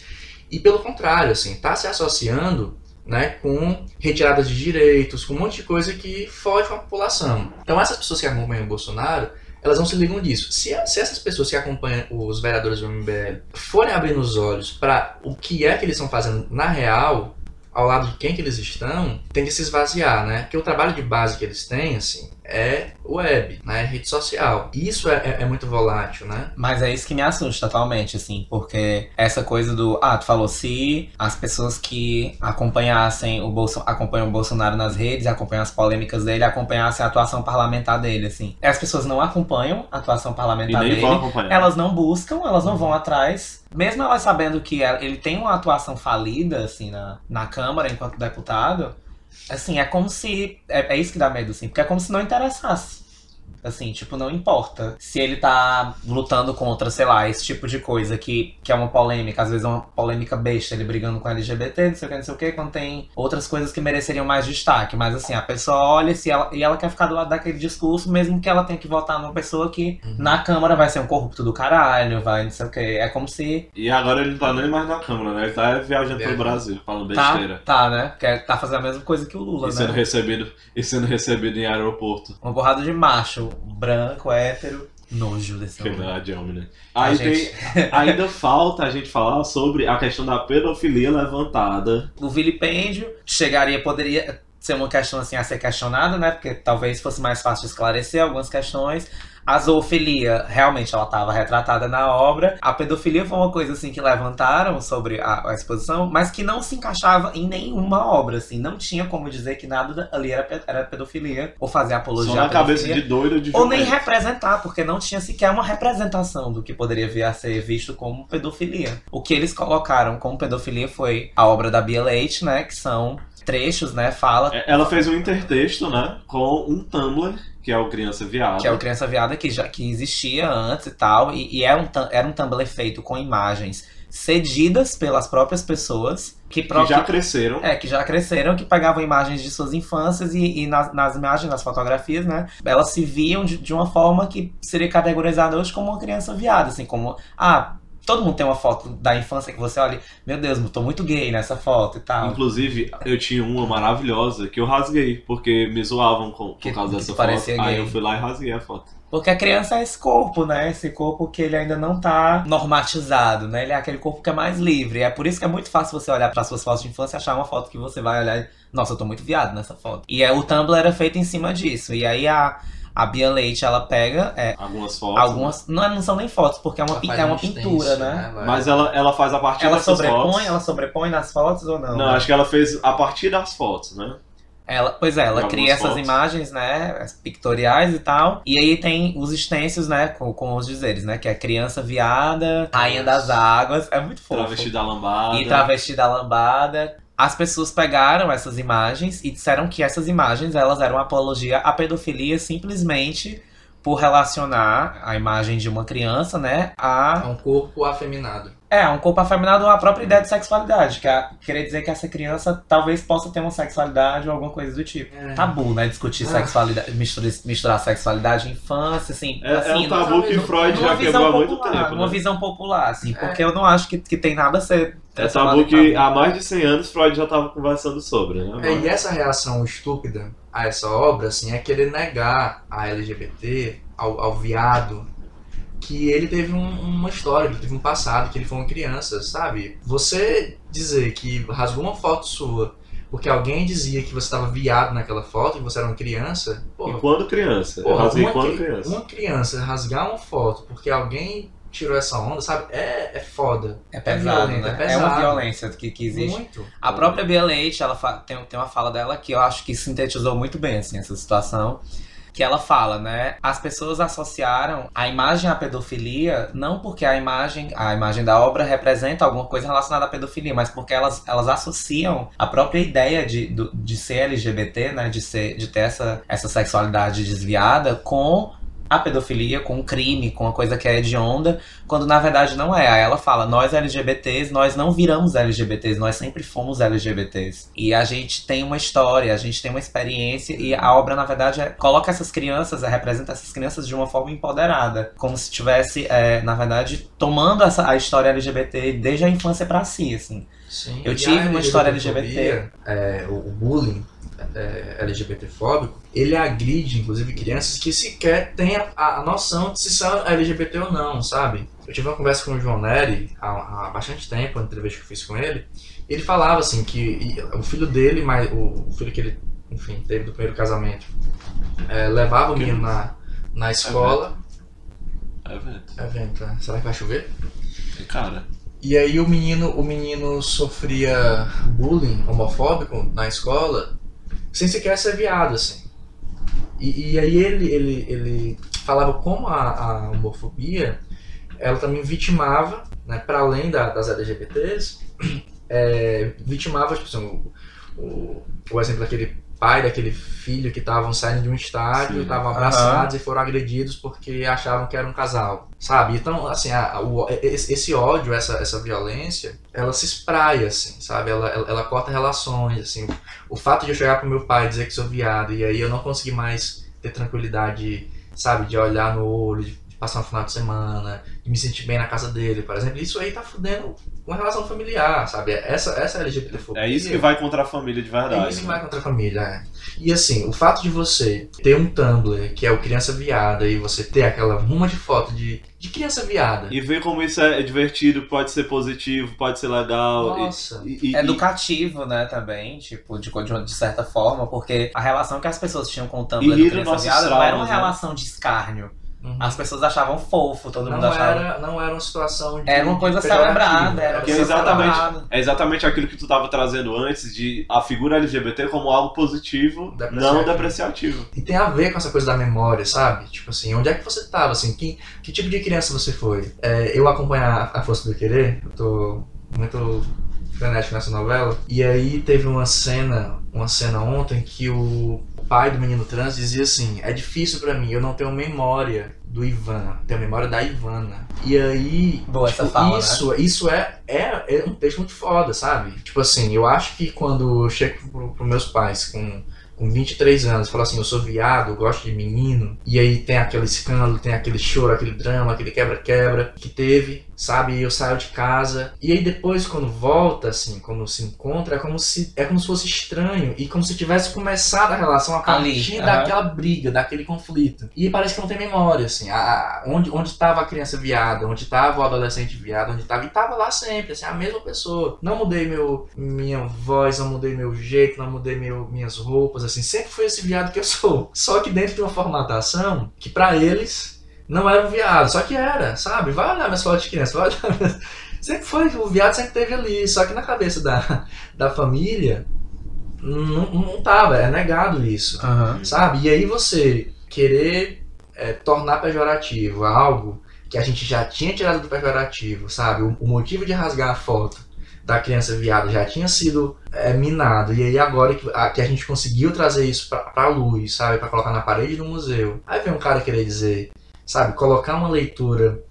E pelo contrário, assim, tá se associando né, com retiradas de direitos, com um monte de coisa que foge com a população. Então essas pessoas que acompanham o Bolsonaro, elas não se ligam disso. Se, se essas pessoas que acompanham os vereadores do MBL forem abrindo os olhos para o que é que eles estão fazendo na real, ao lado de quem que eles estão, tem que se esvaziar, né? Porque o trabalho de base que eles têm, assim, é web, né? Rede social. E isso é, é- é muito volátil, né? Mas é isso que me assusta atualmente, assim, porque essa coisa do. Ah, tu falou, se as pessoas que acompanhassem o Bolso, acompanham o Bolsonaro nas redes, acompanham as polêmicas dele, acompanhassem a atuação parlamentar dele, assim. As pessoas não acompanham a atuação E parlamentar nem dele. vão acompanhar. Elas não buscam, elas não vão atrás. Mesmo elas sabendo que ela- ele tem uma atuação falida, assim, na, na Câmara enquanto deputado, assim, é como se. É, é isso que dá medo, assim, porque é como se não interessasse. Assim, tipo, não importa se ele tá lutando contra, sei lá, esse tipo de coisa que, que é uma polêmica, às vezes é uma polêmica besta, ele brigando com LGBT, não sei o que, não sei o que, quando tem outras coisas que mereceriam mais destaque. Mas assim, a pessoa olha se ela, e ela quer ficar do lado daquele discurso, mesmo que ela tenha que votar numa pessoa que Uhum. na Câmara vai ser um corrupto do caralho, vai não sei o que. É como se E agora ele não tá nem mais na Câmara, né? Ele tá viajando Viajando. pro Brasil, falando tá, besteira. tá, né? Quer, tá fazendo a mesma coisa que o Lula, E sendo, né? recebido, e sendo recebido em aeroporto. Uma porrada de macho, branco, hétero, nojo desse Que homem. é né? Aí gente- tem, [laughs] ainda falta a gente falar sobre a questão da pedofilia levantada. o vilipêndio chegaria, poderia ser uma questão assim a ser questionada, né? Porque talvez fosse mais fácil esclarecer algumas questões. A zoofilia, realmente, ela estava retratada na obra. A pedofilia foi uma coisa assim que levantaram sobre a, a exposição, mas que não se encaixava em nenhuma obra, assim. Não tinha como dizer que nada ali era, era pedofilia ou fazer apologia Só à na cabeça de doido de Ou nem representar, porque não tinha sequer uma representação do que poderia vir a ser visto como pedofilia. O que eles colocaram como pedofilia foi a obra da Bia Leite, né? Que são trechos, né? Fala. É, Ela fez um intertexto, né? Com um Tumblr, que é o Criança Viada. Que é o Criança Viada que já que existia antes e tal. E, e era, um, tam- era um Tumblr feito com imagens cedidas pelas próprias pessoas. Que, pró- que já cresceram. É, que já cresceram, que pegavam imagens de suas infâncias e, e nas, nas imagens, nas fotografias, né? Elas se viam de, de uma forma que seria categorizada hoje como uma criança viada, assim, como, ah, todo mundo tem uma foto da infância que você olha, e, meu Deus, eu tô muito gay nessa foto e tal. Inclusive, eu tinha uma maravilhosa que eu rasguei, porque me zoavam com, por Que- causa dessa foto. parecia Aí gay. eu fui lá e rasguei a foto. Porque a criança é esse corpo, né? Esse corpo que ele ainda não tá normatizado, né? Ele é aquele corpo que é mais livre. É por isso que é muito fácil você olhar para suas fotos de infância e achar uma foto que você vai olhar e, nossa, eu tô muito viado nessa foto. E é, o Tumblr era feito em cima disso. E aí a, a Bia Leite, ela pega é, Algumas fotos. algumas. Não, não são nem fotos, porque é uma, Ela é uma um pintura, né? Ela- Mas ela, ela faz a partir Ela sobrepõe, fotos. ela sobrepõe nas fotos ou não? Não, acho que ela fez a partir das fotos, né? Ela, pois é, ela cria essas fotos. imagens, né, pictoriais e tal. E aí tem os extensos, né, com, com os dizeres, né, que é criança viada, rainha das águas, é muito fofo. Travesti da lambada. E travesti da lambada. As pessoas pegaram essas imagens e disseram que essas imagens, elas eram apologia à pedofilia simplesmente por relacionar a imagem de uma criança, né, a É um corpo afeminado. É, um corpo afeminado a própria ideia de sexualidade, que é querer dizer que essa criança talvez possa ter uma sexualidade ou alguma coisa do tipo. É. Tabu, né? Discutir Ah. sexualidade, misturar, misturar sexualidade e infância, assim. É, é assim um tabu que numa Freud já quebrou há muito tempo, uma né? visão popular, assim, É. porque eu não acho que, que tem nada a ser. É tabu que tabu. há mais de 100 anos Freud já tava conversando sobre, né? É, e essa reação estúpida a essa obra, assim, é querer negar a LGBT, ao, ao viado, que ele teve um- uma história, que ele teve um passado, que ele foi uma criança, sabe? Você dizer que rasgou uma foto sua porque alguém dizia que você estava viado naquela foto e você era uma criança, pô, E quando criança? eu Porra, rasguei uma, quando cri- criança. uma criança rasgar uma foto porque alguém tirou essa onda, sabe? É, é foda. É pesado, violento, né? é É, uma pesado. violência que, que existe. Muito. A própria Bia Leite, ela tem, tem uma fala dela que eu acho que sintetizou muito bem assim, essa situação. Que ela fala, né? As pessoas associaram a imagem à pedofilia não porque a imagem, a imagem da obra representa alguma coisa relacionada à pedofilia, mas porque elas, elas associam a própria ideia de, do- de ser LGBT, né? De, ser, de ter essa, essa sexualidade desviada com a pedofilia, com o crime, com a coisa que é hedionda, quando na verdade não é. Aí ela fala, nós LGBTs, nós não viramos LGBTs, nós sempre fomos LGBTs. E a gente tem uma história, a gente tem uma experiência, e a obra, na verdade, é- coloca essas crianças, é, representa essas crianças de uma forma empoderada. Como se estivesse, é, na verdade, tomando essa, a história LGBT desde a infância pra si, assim. Sim, Eu tive uma história LGBTfobia, É, o bullying é, LGBT-fóbico, ele agride, inclusive, crianças que sequer têm a, a noção de se são LGBT ou não, sabe? Eu tive uma conversa com o João Neri há, há bastante tempo, uma entrevista que eu fiz com ele, e ele falava, assim, que o filho dele, mas o, o filho que ele, enfim, teve do primeiro casamento, é, levava o menino na, na escola... É, velho. É vento, né? Será que vai chover? Cara, E aí o menino, o menino sofria bullying homofóbico na escola sem sequer ser viado, assim. E, e aí ele, ele, ele falava como a, a homofobia ela também vitimava, né, para além da- das LGBTs, [clears throat] é, vitimava tipo, assim, o, o, o exemplo daquele pai, daquele filho que estavam saindo de um estádio, estavam abraçados e foram agredidos porque achavam que era um casal, sabe? Então, assim, a- o- esse ódio, essa, essa violência, ela se espraia, assim, sabe? Ela, ela, ela corta relações, assim. O fato de eu chegar pro meu pai e dizer que sou viado e aí eu não conseguir mais ter tranquilidade, sabe? De olhar no olho, de passar um final de semana, de me sentir bem na casa dele, por exemplo. Isso aí tá fudendo com a relação familiar, sabe? Essa, essa é a LGBTfobia. É isso que vai contra a família de verdade. É isso que né? vai contra a família, é. E assim, o fato de você ter um Tumblr, que é o Criança Viada, e você ter aquela ruma de foto de, de criança viada. E ver como isso é divertido, pode ser positivo, pode ser legal. e- Nossa. e- e- Educativo, né, também, tipo, de, de, de certa forma, porque a relação que as pessoas tinham com o Tumblr E do Criança Viada não era uma né? relação de escárnio. Uhum. As pessoas achavam fofo, todo mundo não, achava. era, não era uma situação de. Era uma coisa celebrada, era uma Que é exatamente- celebrada. É exatamente aquilo que tu estava trazendo antes de a figura LGBT como algo positivo, Depreciativo. não depreciativo. E tem a ver com essa coisa da memória, sabe? Tipo assim, onde é que você tava, assim, que, que tipo de criança você foi? É, eu acompanho a, a Força do Querer, eu tô muito frenético nessa novela, e aí teve uma cena, uma cena ontem que o pai do menino trans dizia assim, é difícil pra mim, eu não tenho memória do Ivan, tenho memória da Ivana. E aí, Boa tipo, essa fala, né? isso, isso é, é, é um texto muito foda, sabe? Tipo assim, eu acho que quando eu chego pro, pros meus pais com com 23 anos, fala assim, eu sou viado, eu gosto de menino, e aí tem aquele escândalo, tem aquele choro, aquele drama, aquele quebra-quebra que teve, sabe? E eu saio de casa. E aí depois, quando volta, assim, quando se encontra, é como se, é como se fosse estranho e como se tivesse começado a relação a Ali, partir aham. daquela briga, daquele conflito. E parece que não tem memória, assim, a, a- onde, onde tava a criança viada, onde tava o adolescente viado, onde tava, e tava lá sempre, assim, a mesma pessoa. Não mudei meu, minha voz, não mudei meu jeito, não mudei meu, minhas roupas, assim, sempre fui esse viado que eu sou. Só que dentro de uma formatação que pra eles não era um viado, só que era, sabe? Vai olhar minhas fotos de criança, vai olhar. minhas- [laughs] Sempre foi, o viado sempre teve ali, só que na cabeça da, [laughs] da família não, não tava, é negado isso Aham. sabe? E aí você querer é, tornar pejorativo algo que a gente já tinha tirado do pejorativo, sabe? O, o motivo de rasgar a foto da criança viada já tinha sido é, minado. E aí agora que a, que a gente conseguiu trazer isso pra, pra luz, sabe? Pra colocar na parede do museu. Aí vem um cara querer dizer, sabe? Colocar uma leitura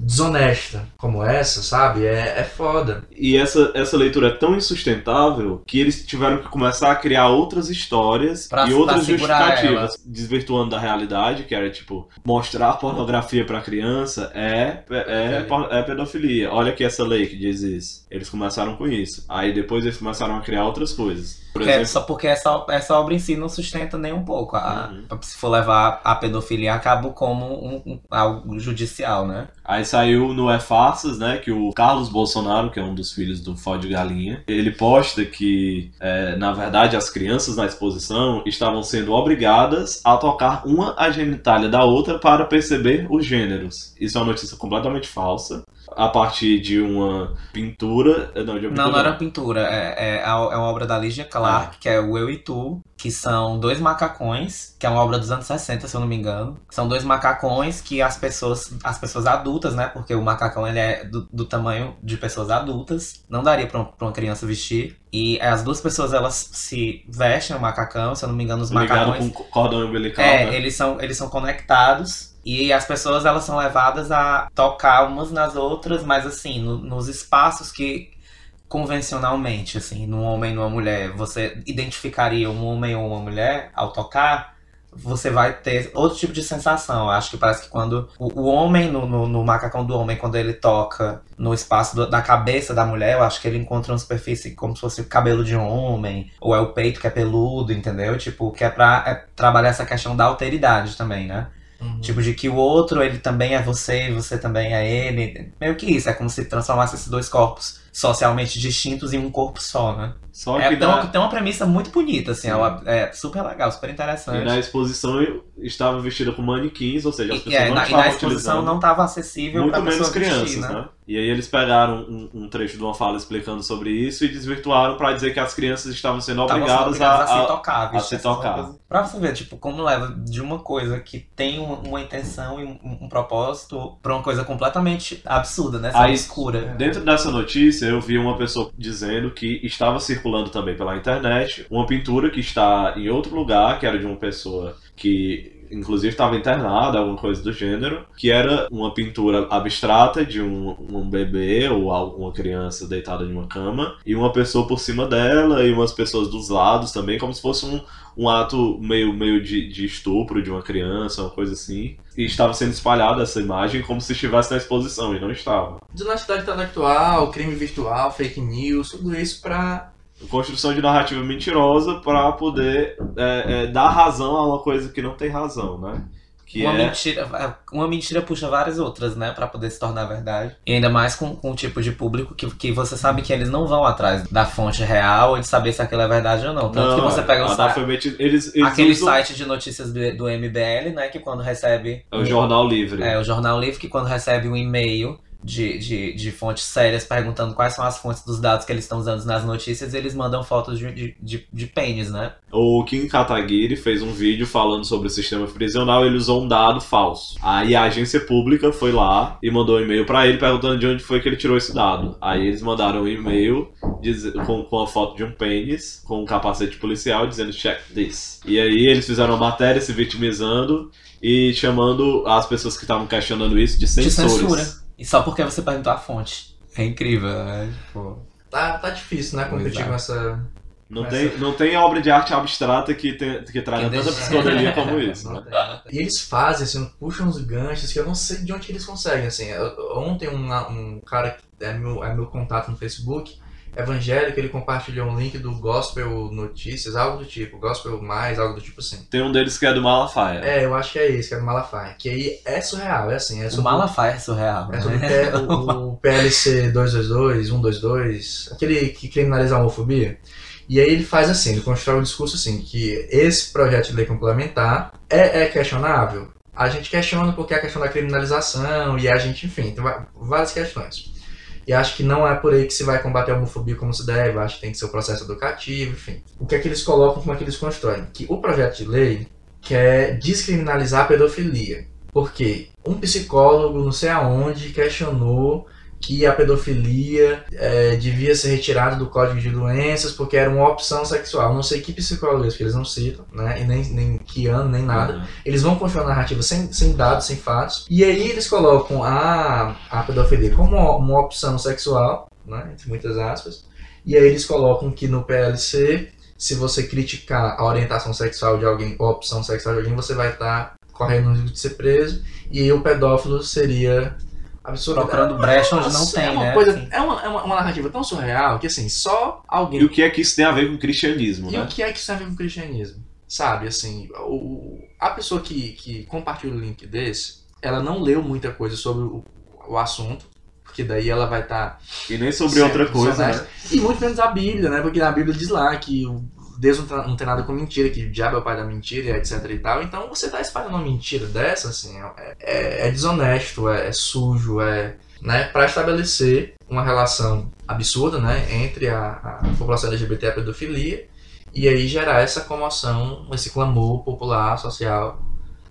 desonesta como essa, sabe? É, é foda. E essa, essa leitura é tão insustentável que eles tiveram que começar a criar outras histórias Pra- e outras justificativas, desvirtuando da realidade, que era tipo, mostrar pornografia pra criança é, é, é, é pedofilia. Olha aqui essa lei que diz isso. Eles começaram com isso. Aí depois eles começaram a criar outras coisas. Por Porque, exemplo, só porque essa, essa obra em si não sustenta nem um pouco. A- Uhum. Se for levar a pedofilia a cabo como um, um- algo judicial, né? Aí saiu no É Farsas, né, que o Carlos Bolsonaro, que é um dos filhos do Fode Galinha, ele posta que, é, na verdade, as crianças na exposição estavam sendo obrigadas a tocar uma a genitália da outra para perceber os gêneros. Isso é uma notícia completamente falsa. A partir de uma pintura. Não, de uma Não, pintura, não era pintura. É, é, é uma obra da Lígia Clark, que é o Eu e Tu, que são dois macacões, que é uma obra dos anos 60, se eu não me engano. São dois macacões que as pessoas, as pessoas adultas, né? Porque o macacão ele é do, do tamanho de pessoas adultas. Não daria pra, um- uma criança vestir. E as duas pessoas, elas se vestem o macacão, se eu não me engano, os ligado macacões. com cordão umbilical. É, né? eles são, eles são conectados e as pessoas elas são levadas a tocar umas nas outras, mas assim, no- nos espaços que convencionalmente, assim, num homem e numa mulher, você identificaria um homem ou uma mulher ao tocar, você vai ter outro tipo de sensação. Eu acho que parece que quando o, o homem, no, no, no macacão do homem, quando ele toca no espaço do- da cabeça da mulher, eu acho que ele encontra uma superfície como se fosse o cabelo de um homem, ou é o peito que é peludo, entendeu? Tipo, que é pra é trabalhar essa questão da alteridade também, né? Uhum. Tipo, de que o outro, ele também é você, e você também é ele. Meio que isso, é como se transformasse esses dois corpos socialmente distintos em um corpo só, né? Só É, que tem, uma, tem uma premissa muito bonita, assim, Sim. ela é super legal, super e interessante. na exposição eu estava vestida com manequins, ou seja, as E, pessoas é, não na, e estavam na exposição utilizando. não estava acessível muito pra menos crianças, vestir, né? E aí eles pegaram um, um trecho de uma fala explicando sobre isso e desvirtuaram pra dizer que as crianças estavam sendo obrigadas obrigadas a, se a- tocar, a se tocar. Pra você ver, tipo, como leva de uma coisa que tem uma, uma intenção e um, um propósito pra uma coisa completamente absurda, né? Aí, escura. Dentro dessa notícia, eu vi uma pessoa dizendo que estava circulando também pela internet uma pintura que está em outro lugar, que era de uma pessoa que inclusive estava internada, alguma coisa do gênero, que era uma pintura abstrata de um, um bebê ou al- uma criança deitada em uma cama e uma pessoa por cima dela e umas pessoas dos lados também, como se fosse um, um ato meio, meio de, de estupro de uma criança, uma coisa assim. E estava sendo espalhada essa imagem como se estivesse na exposição, e não estava. Desonestidade intelectual, crime virtual, fake news, tudo isso pra. Construção de narrativa mentirosa para poder é, é, dar razão a uma coisa que não tem razão, né? Que uma é mentira, uma mentira puxa várias outras, né, Pra poder se tornar verdade. E ainda mais com, com o tipo de público que, que você sabe que eles não vão atrás da fonte real ou de saber se aquilo é verdade ou não. Tanto que você pega o site, analfabeti- eles, eles aquele usam- site de notícias do, do MBL, né, que quando recebe É o Jornal Livre. É, o Jornal Livre, que quando recebe um e-mail de, de, de fontes sérias perguntando quais são as fontes dos dados que eles estão usando nas notícias, eles mandam fotos de, de, de, de pênis, né? O Kim Kataguiri fez um vídeo falando sobre o sistema prisional ele usou um dado falso. Aí a agência pública foi lá e mandou um e-mail pra ele perguntando de onde foi que ele tirou esse dado. Aí eles mandaram um e-mail com, com a foto de um pênis, com um capacete policial dizendo check this. E aí eles fizeram uma matéria se vitimizando e chamando as pessoas que estavam questionando isso de De censores. censura. E só porque você perguntou a fonte. É incrível, né? Tipo, Tá, tá difícil, né? Competir Exato. com essa. Não Mas- tem, não tem obra de arte abstrata que, tem, que traga tanta psicodelia como [laughs] isso, né? E eles fazem, assim, puxam uns ganchos que eu não sei de onde que eles conseguem, assim. Eu- ontem um, um cara que é meu, é meu contato no Facebook, evangélico, ele compartilhou um link do Gospel Notícias, algo do tipo, Gospel Mais, algo do tipo assim. Tem um deles que é do Malafaia. É, eu acho que é esse, que é do Malafaia. Que aí é surreal, é assim, é o sobre, Malafaia é surreal. é sobre né? [laughs] o, o- o PLC 222, 122, aquele que criminaliza a homofobia. E aí ele faz assim, ele constrói o discurso assim, que esse projeto de lei complementar é, é questionável. A gente questiona porque é a questão da criminalização e a gente, enfim, tem várias questões. E acho que não é por aí que se vai combater a homofobia como se deve, acho que tem que ser o processo educativo, enfim. O que é que eles colocam, como é que eles constroem? Que o projeto de lei quer descriminalizar a pedofilia. Porque um psicólogo, não sei aonde, questionou que a pedofilia é, devia ser retirada do código de doenças porque era uma opção sexual. Não sei que psicólogo esse, que eles não citam, né? E nem, nem que ano, nem nada. Uhum. Eles vão construir a narrativa sem, sem dados, sem fatos. E aí eles colocam a, a pedofilia como uma, uma opção sexual, né? Entre muitas aspas. E aí eles colocam que no PLC, se você criticar a orientação sexual de alguém, ou a opção sexual de alguém, você vai estar correndo o risco de ser preso. E aí o pedófilo seria absurdo. Procurando brecha onde não tem, é uma né? Coisa, é, uma, é uma, uma narrativa tão surreal que assim, só alguém E o que é que isso tem a ver com cristianismo, e né? o que é que isso tem a ver com o cristianismo? Sabe, assim, o, a pessoa que, que compartilha o link desse, ela não leu muita coisa sobre o, o assunto, porque daí ela vai estar. E nem sobre outra coisa, né? E muito menos a Bíblia, né? Porque a Bíblia diz lá que o Deus não, tá- não tem nada com mentira, que o diabo é o pai da mentira, etc e tal. Então você tá espalhando uma mentira dessa, assim, é, é- é desonesto, é, é sujo, é. Né, para estabelecer uma relação absurda né, entre a, a população LGBT e a pedofilia e aí gerar essa comoção, esse clamor popular, social,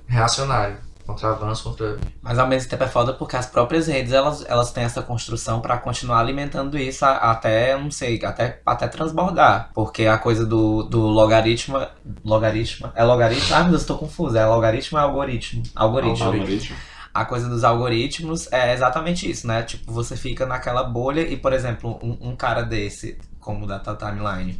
reacionário, contra avanço, contra. Mas ao mesmo tempo é foda porque as próprias redes elas, elas têm essa construção pra continuar alimentando isso a- até, não sei, até, até transbordar. Porque a coisa do, do logaritmo. Logaritmo? É logaritmo? Ah, meu Deus, eu tô confuso. É logaritmo ou é algoritmo? Algoritmo. Algoritmo. A coisa dos algoritmos é exatamente isso, né? Tipo, você fica naquela bolha e, por exemplo, um, um cara desse, como o da Timeline,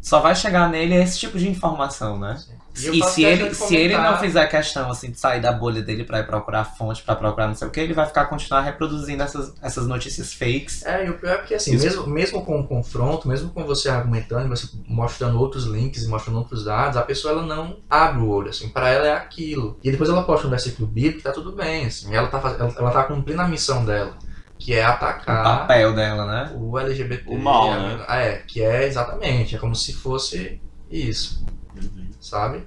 só vai chegar nele esse tipo de informação, né? Eu E, se ele, se ele não fizer questão assim, de sair da bolha dele pra ir procurar fonte, pra procurar não sei o que, ele vai ficar continuar reproduzindo essas, essas notícias fakes. É, e o pior é que assim, Isso. mesmo, mesmo com o confronto, mesmo com você argumentando, você mostrando outros links e mostrando outros dados, a pessoa ela não abre o olho, assim, para ela é aquilo. E depois ela posta um versículo bíblico e tá tudo bem, assim, ela tá, ela, ela tá cumprindo a missão dela, que é O atacar papel dela, né? o LGBT. O mal, né? É, que é exatamente, é como se fosse isso, sabe?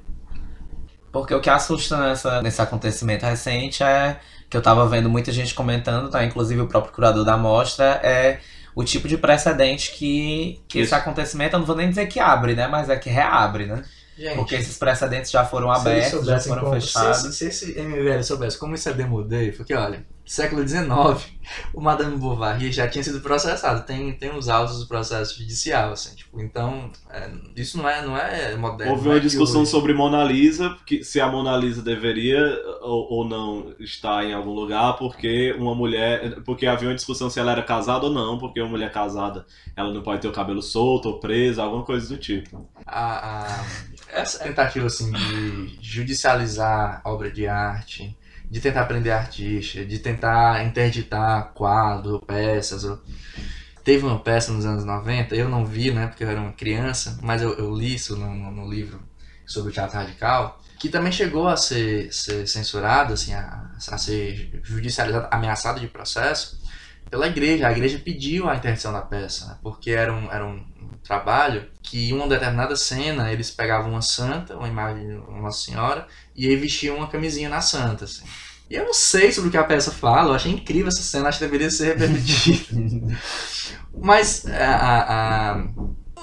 Porque o que assusta nessa, nesse acontecimento recente é que eu tava vendo muita gente comentando, tá? Inclusive o próprio curador da mostra, é o tipo de precedente que, que esse acontecimento, eu não vou nem dizer que abre, né? Mas é que reabre, né? Gente, Porque esses precedentes já foram abertos, já foram como- fechados. Se, esse- se esse MBL soubesse como isso é demodê, porque olha, século XIX, o Madame Bovary já tinha sido processado. Tem, tem os autos do processo judicial, assim, tipo, então, é, isso não é, não é moderno. Houve uma é discussão hoje. sobre Mona Lisa, que se a Mona Lisa deveria ou, ou não estar em algum lugar, porque uma mulher. Porque havia uma discussão se ela era casada ou não, porque uma mulher casada ela não pode ter o cabelo solto ou presa, alguma coisa do tipo. a, a- essa tentativa assim de judicializar obra de arte, de tentar prender artista, de tentar interditar quadro, peças. Teve uma peça nos anos 90, eu não vi, né, porque eu era uma criança, mas eu, eu li isso no, no- no livro sobre o teatro radical, que também chegou a ser, ser censurado, assim, a, a ser judicializado, ameaçado de processo pela igreja. A igreja pediu a interdição da peça, né, porque era um, era um trabalho que em uma determinada cena eles pegavam uma santa, uma imagem de uma senhora, e aí vestiam uma camisinha na santa, assim. E eu não sei sobre o que a peça fala, eu achei incrível essa cena, acho que deveria ser repercutida. [laughs] Mas, a, a-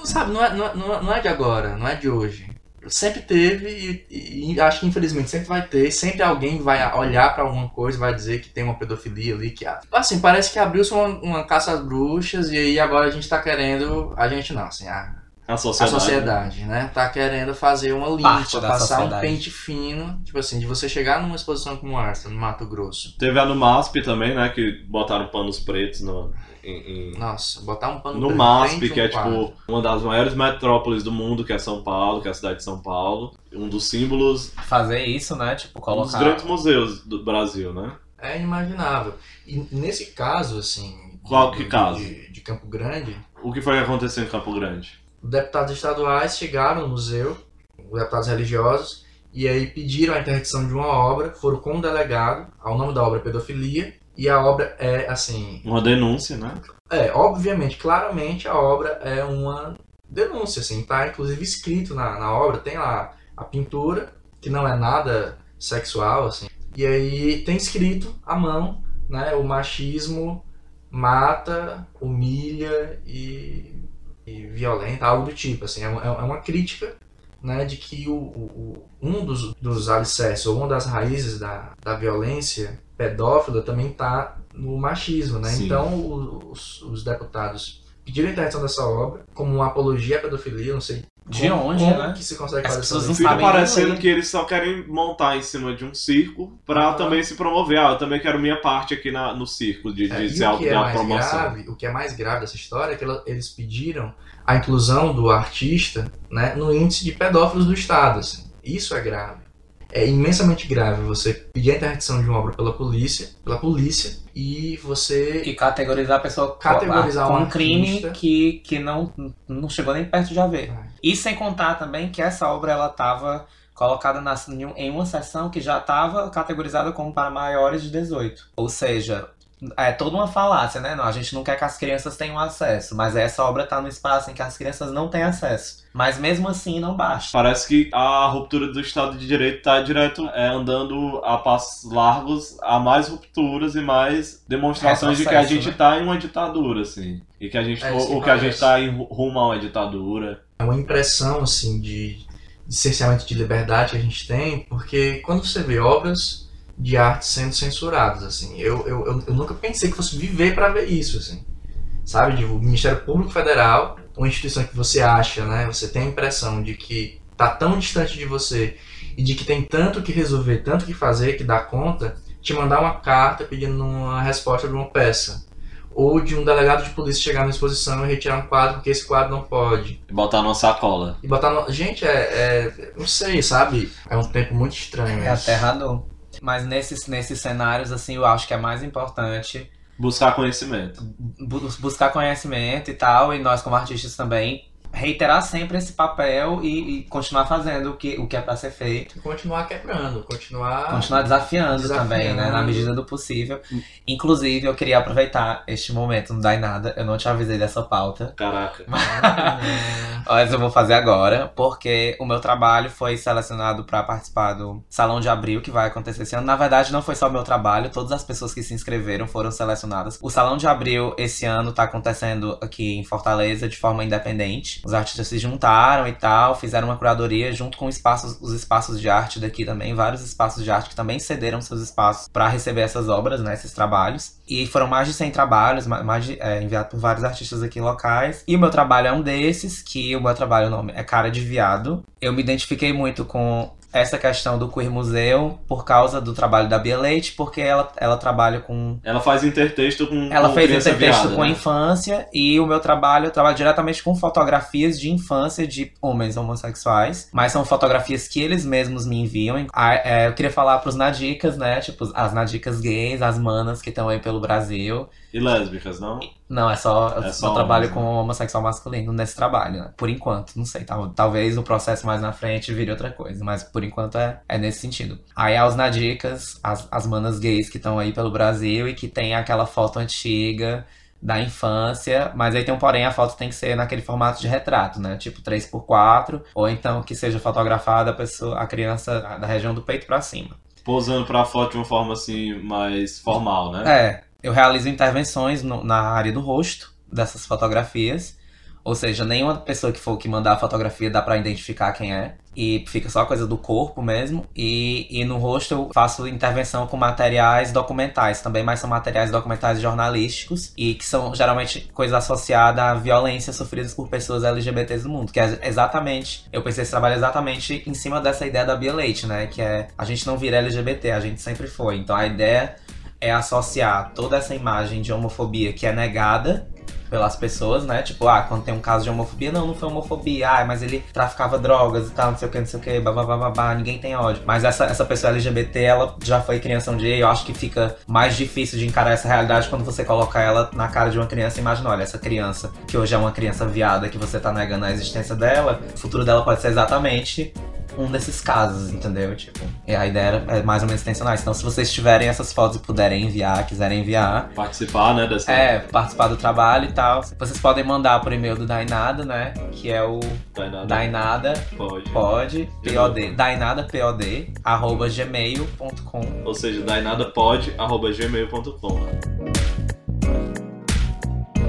sabe, não é, não, é, não é- não é de agora, não é de hoje. Sempre teve e, e acho que infelizmente sempre vai ter, sempre alguém vai olhar pra alguma coisa e vai dizer que tem uma pedofilia ali, que há. Assim, parece que abriu-se uma, uma caça às bruxas e aí agora a gente tá querendo, a gente não, assim, a, A a sociedade. sociedade, né? Tá querendo fazer uma limpa, passar sociedade. um pente fino, tipo assim, de você chegar numa exposição como essa, no Mato Grosso. Teve a no MASP também, né? Que botaram panos pretos no, em- em- Nossa, botar um pano no preto MASP, frente a que um é quadro. tipo uma das maiores metrópoles do mundo, que é São Paulo, que é a cidade de São Paulo. Um dos símbolos, Fazer isso, né? Tipo, um dos colocar. grandes museus do Brasil, né? É inimaginável. E nesse caso, assim. Qual que de- caso? De, de Campo Grande, O que foi que aconteceu em Campo Grande? Deputados estaduais chegaram no museu, os deputados religiosos, e aí pediram a interdição de uma obra, foram com um delegado, ao nome da obra é Pedofilia, e a obra é, assim, Uma denúncia, né? É, obviamente, claramente a obra é uma denúncia, assim, tá inclusive escrito na, na obra, tem lá a pintura, que não é nada sexual, assim, e aí tem escrito à mão, né, o machismo mata, humilha e violenta, algo do tipo, assim, é, uma- é uma crítica, né, de que o, o- um dos, dos alicerces, ou uma das raízes da, da violência pedófila também tá no machismo, né? Sim. Então os, os deputados pediram a interdição dessa obra como uma apologia à pedofilia, não sei De como, onde, como né? que se consegue As fazer pessoas não Fica sabem nem parecendo que eles só querem montar em cima de um circo pra Ah. também se promover. Ah, eu também quero minha parte aqui na, no circo de, de É, se e o que é promoção. grave, o que é mais grave dessa história é que ela- eles pediram a inclusão do artista, né, no índice de pedófilos do estado, assim. Isso é grave. É imensamente grave você pedir a interdição de uma obra pela polícia, pela polícia, e você E categorizar a pessoa Categorizar com um um crime que, que não, não chegou nem perto de haver. E sem contar também que essa obra ela estava colocada na, em um- uma seção que já estava categorizada como para maiores de 18. Ou seja, é toda uma falácia, né? Não, a gente não quer que as crianças tenham acesso, mas essa obra está no espaço em que as crianças não têm acesso. Mas mesmo assim não basta. Parece que a ruptura do Estado de Direito está direto é, andando a passos largos a mais rupturas e mais demonstrações de que a gente né? está em uma ditadura, assim. E que a gente, É ou, que a gente está em rumo a uma ditadura. É uma impressão assim de, de cerceamento de liberdade que a gente tem, porque quando você vê obras de arte sendo censuradas, assim, eu, eu, eu, nunca pensei que fosse viver para ver isso, assim, sabe? O Ministério Público Federal, uma instituição que você acha, né? Você tem a impressão de que tá tão distante de você e de que tem tanto que resolver, tanto que fazer, que dá conta, te mandar uma carta pedindo uma resposta de uma peça. Ou de um delegado de polícia chegar na exposição e retirar um quadro porque esse quadro não pode. E botar numa sacola. E botar no... Gente, é, é. Não sei, sabe? É um tempo muito estranho. É isso. aterrador. Mas nesses, nesses cenários, assim, eu acho que é mais importante Buscar conhecimento. bu- buscar conhecimento e tal, e nós como artistas também, reiterar sempre esse papel e, e continuar fazendo o que, o que é pra ser feito. Continuar quebrando, continuar. Continuar desafiando, Desafiando. também, né? Na medida do possível. Inclusive, eu queria aproveitar este momento, não dá em nada, eu não te avisei dessa pauta. Caraca. É, [laughs] Mas eu vou fazer agora, porque o meu trabalho foi selecionado para participar do Salão de Abril, que vai acontecer esse ano. Na verdade, não foi só o meu trabalho, todas as pessoas que se inscreveram foram selecionadas. O Salão de Abril esse ano tá acontecendo aqui em Fortaleza de forma independente. Os artistas se juntaram e tal, fizeram uma curadoria junto com espaços, os espaços de arte daqui também, vários espaços de arte que também cederam seus espaços para receber essas obras, né, esses trabalhos. E foram mais de 100 trabalhos, ma- mais de, é, enviados por vários artistas aqui locais. E o meu trabalho é um desses, que o meu trabalho, o nome é Cara de Viado. Eu me identifiquei muito com essa questão do Queer Museu por causa do trabalho da Bia Leite, porque ela, ela trabalha com Ela faz intertexto com. ela com fez intertexto viada, com a né? infância e o meu trabalho, eu trabalho diretamente com fotografias de infância de homens homossexuais, mas são fotografias que eles mesmos me enviam. Ah, é, eu queria falar pros nadicas, né? Tipo, as nadicas gays, as manas que estão aí pelo Brasil. E lésbicas, não? Não, é só. É só, trabalho homens, com homossexual masculino nesse trabalho, né? Por enquanto, não sei. Tal, talvez o processo mais na frente vire outra coisa, mas por enquanto é, é nesse sentido. Aí as nadicas, as, as manas gays que estão aí pelo Brasil e que tem aquela foto antiga da infância, mas aí tem um porém, a foto tem que ser naquele formato de retrato, né? Tipo 3x4, ou então que seja fotografada a pessoa, a criança da região do peito pra cima. Posando pra foto de uma forma assim, mais formal, né? É, eu realizo intervenções no- na área do rosto dessas fotografias. Ou seja, nenhuma pessoa que for que mandar a fotografia dá pra identificar quem é. E fica só coisa do corpo mesmo. E, e no rosto eu faço intervenção com materiais documentais também, mas são materiais documentais jornalísticos. E que são geralmente coisa associada a violências sofridas por pessoas LGBTs do mundo. Que é exatamente. Eu pensei esse trabalho exatamente em cima dessa ideia da Bia Leite, né? Que é a gente não vira LGBT, a gente sempre foi. Então a ideia é associar toda essa imagem de homofobia que é negada pelas pessoas, né? Tipo, ah, quando tem um caso de homofobia, não, não foi homofobia, ah, mas ele traficava drogas e tal, não sei o que, não sei o que, babá, ninguém tem ódio. Mas essa, essa pessoa LGBT, ela já foi criança um dia e eu acho que fica mais difícil de encarar essa realidade quando você coloca ela na cara de uma criança e imagina, olha, essa criança, que hoje é uma criança viada, que você tá negando a existência dela, o futuro dela pode ser exatamente um desses casos, entendeu? Tipo, e a ideia era é mais ou menos intencional. Então, se vocês tiverem essas fotos e puderem enviar, quiserem enviar, Participar, né, dessa. é, participar do trabalho e tal, vocês podem mandar por e-mail do Dainada, né? Que é o Dainada. Dainada Pode. pode, pod, dainada pod, arroba gmail.com. Ou seja, dainadapod, arroba gmail.com.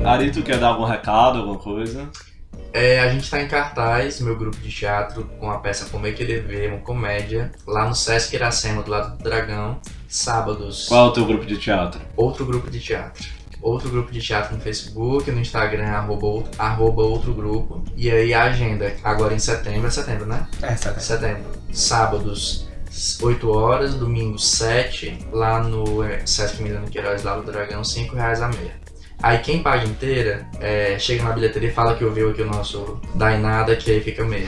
Ari, tu quer dar algum recado, alguma coisa? É, a gente tá em cartaz, meu grupo de teatro, com a peça Como é que vê, uma comédia, lá no Sesc Iracema, do lado do Dragão, sábados. Qual é o teu grupo de teatro? Outro grupo de teatro. Outro grupo de teatro no Facebook, no Instagram, arroba, outro- arroba outro grupo. E aí a agenda, agora em setembro, é setembro, né? É, certo. Setembro. Sábados, 8 horas, domingo 7, lá no eh, Sesc Milano Queiroz, lá do Dragão, 5 reais a meia. Aí quem paga inteira, eh, chega na bilheteria e fala que ouviu aqui o nosso Dainada, que aí fica meio.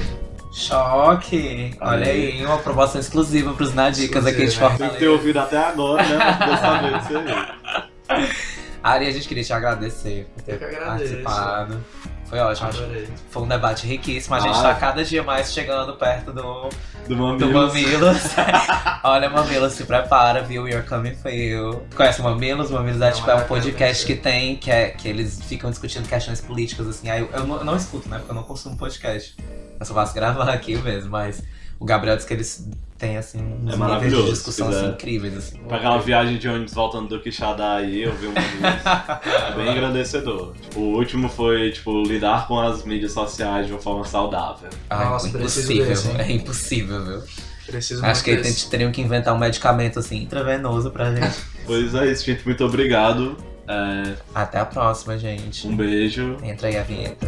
Choque! Olha aí, uma promoção exclusiva pros Nadicas aqui de né? Tem que ter Fortaleza. ouvido até agora, né? pra saber disso aí. [laughs] Ari, a gente queria te agradecer por ter Eu que agradeço. participado. Foi ótimo. Adorei. Foi um debate riquíssimo. A gente Ah. tá cada dia mais chegando perto do, Do do Mamilos. Mamilos. [laughs] Olha, Mamilos, se prepara, viu? You're coming for you. Conhece o Mamilos? Mamilos é, tipo, é um podcast que tem, que, é, que eles ficam discutindo questões políticas, assim. Aí eu, eu não, eu não escuto, né? Porque eu não consumo podcast. Eu só faço gravar aqui mesmo, mas o Gabriel disse que eles têm, assim, uns níveis de discussão assim, incríveis, assim. Pegar uma viagem de ônibus voltando do Quixadá aí, eu vi um [laughs] É bem engrandecedor. Tipo, o último foi, tipo, lidar com as mídias sociais de uma forma saudável. Ai, Nossa, impossível. desse, hein? é impossível, viu? Preciso Acho que eles teriam que inventar um medicamento, assim, intravenoso pra gente. Pois é isso, gente. Muito obrigado. É, Até a próxima, gente. um beijo. Entra aí a vinheta.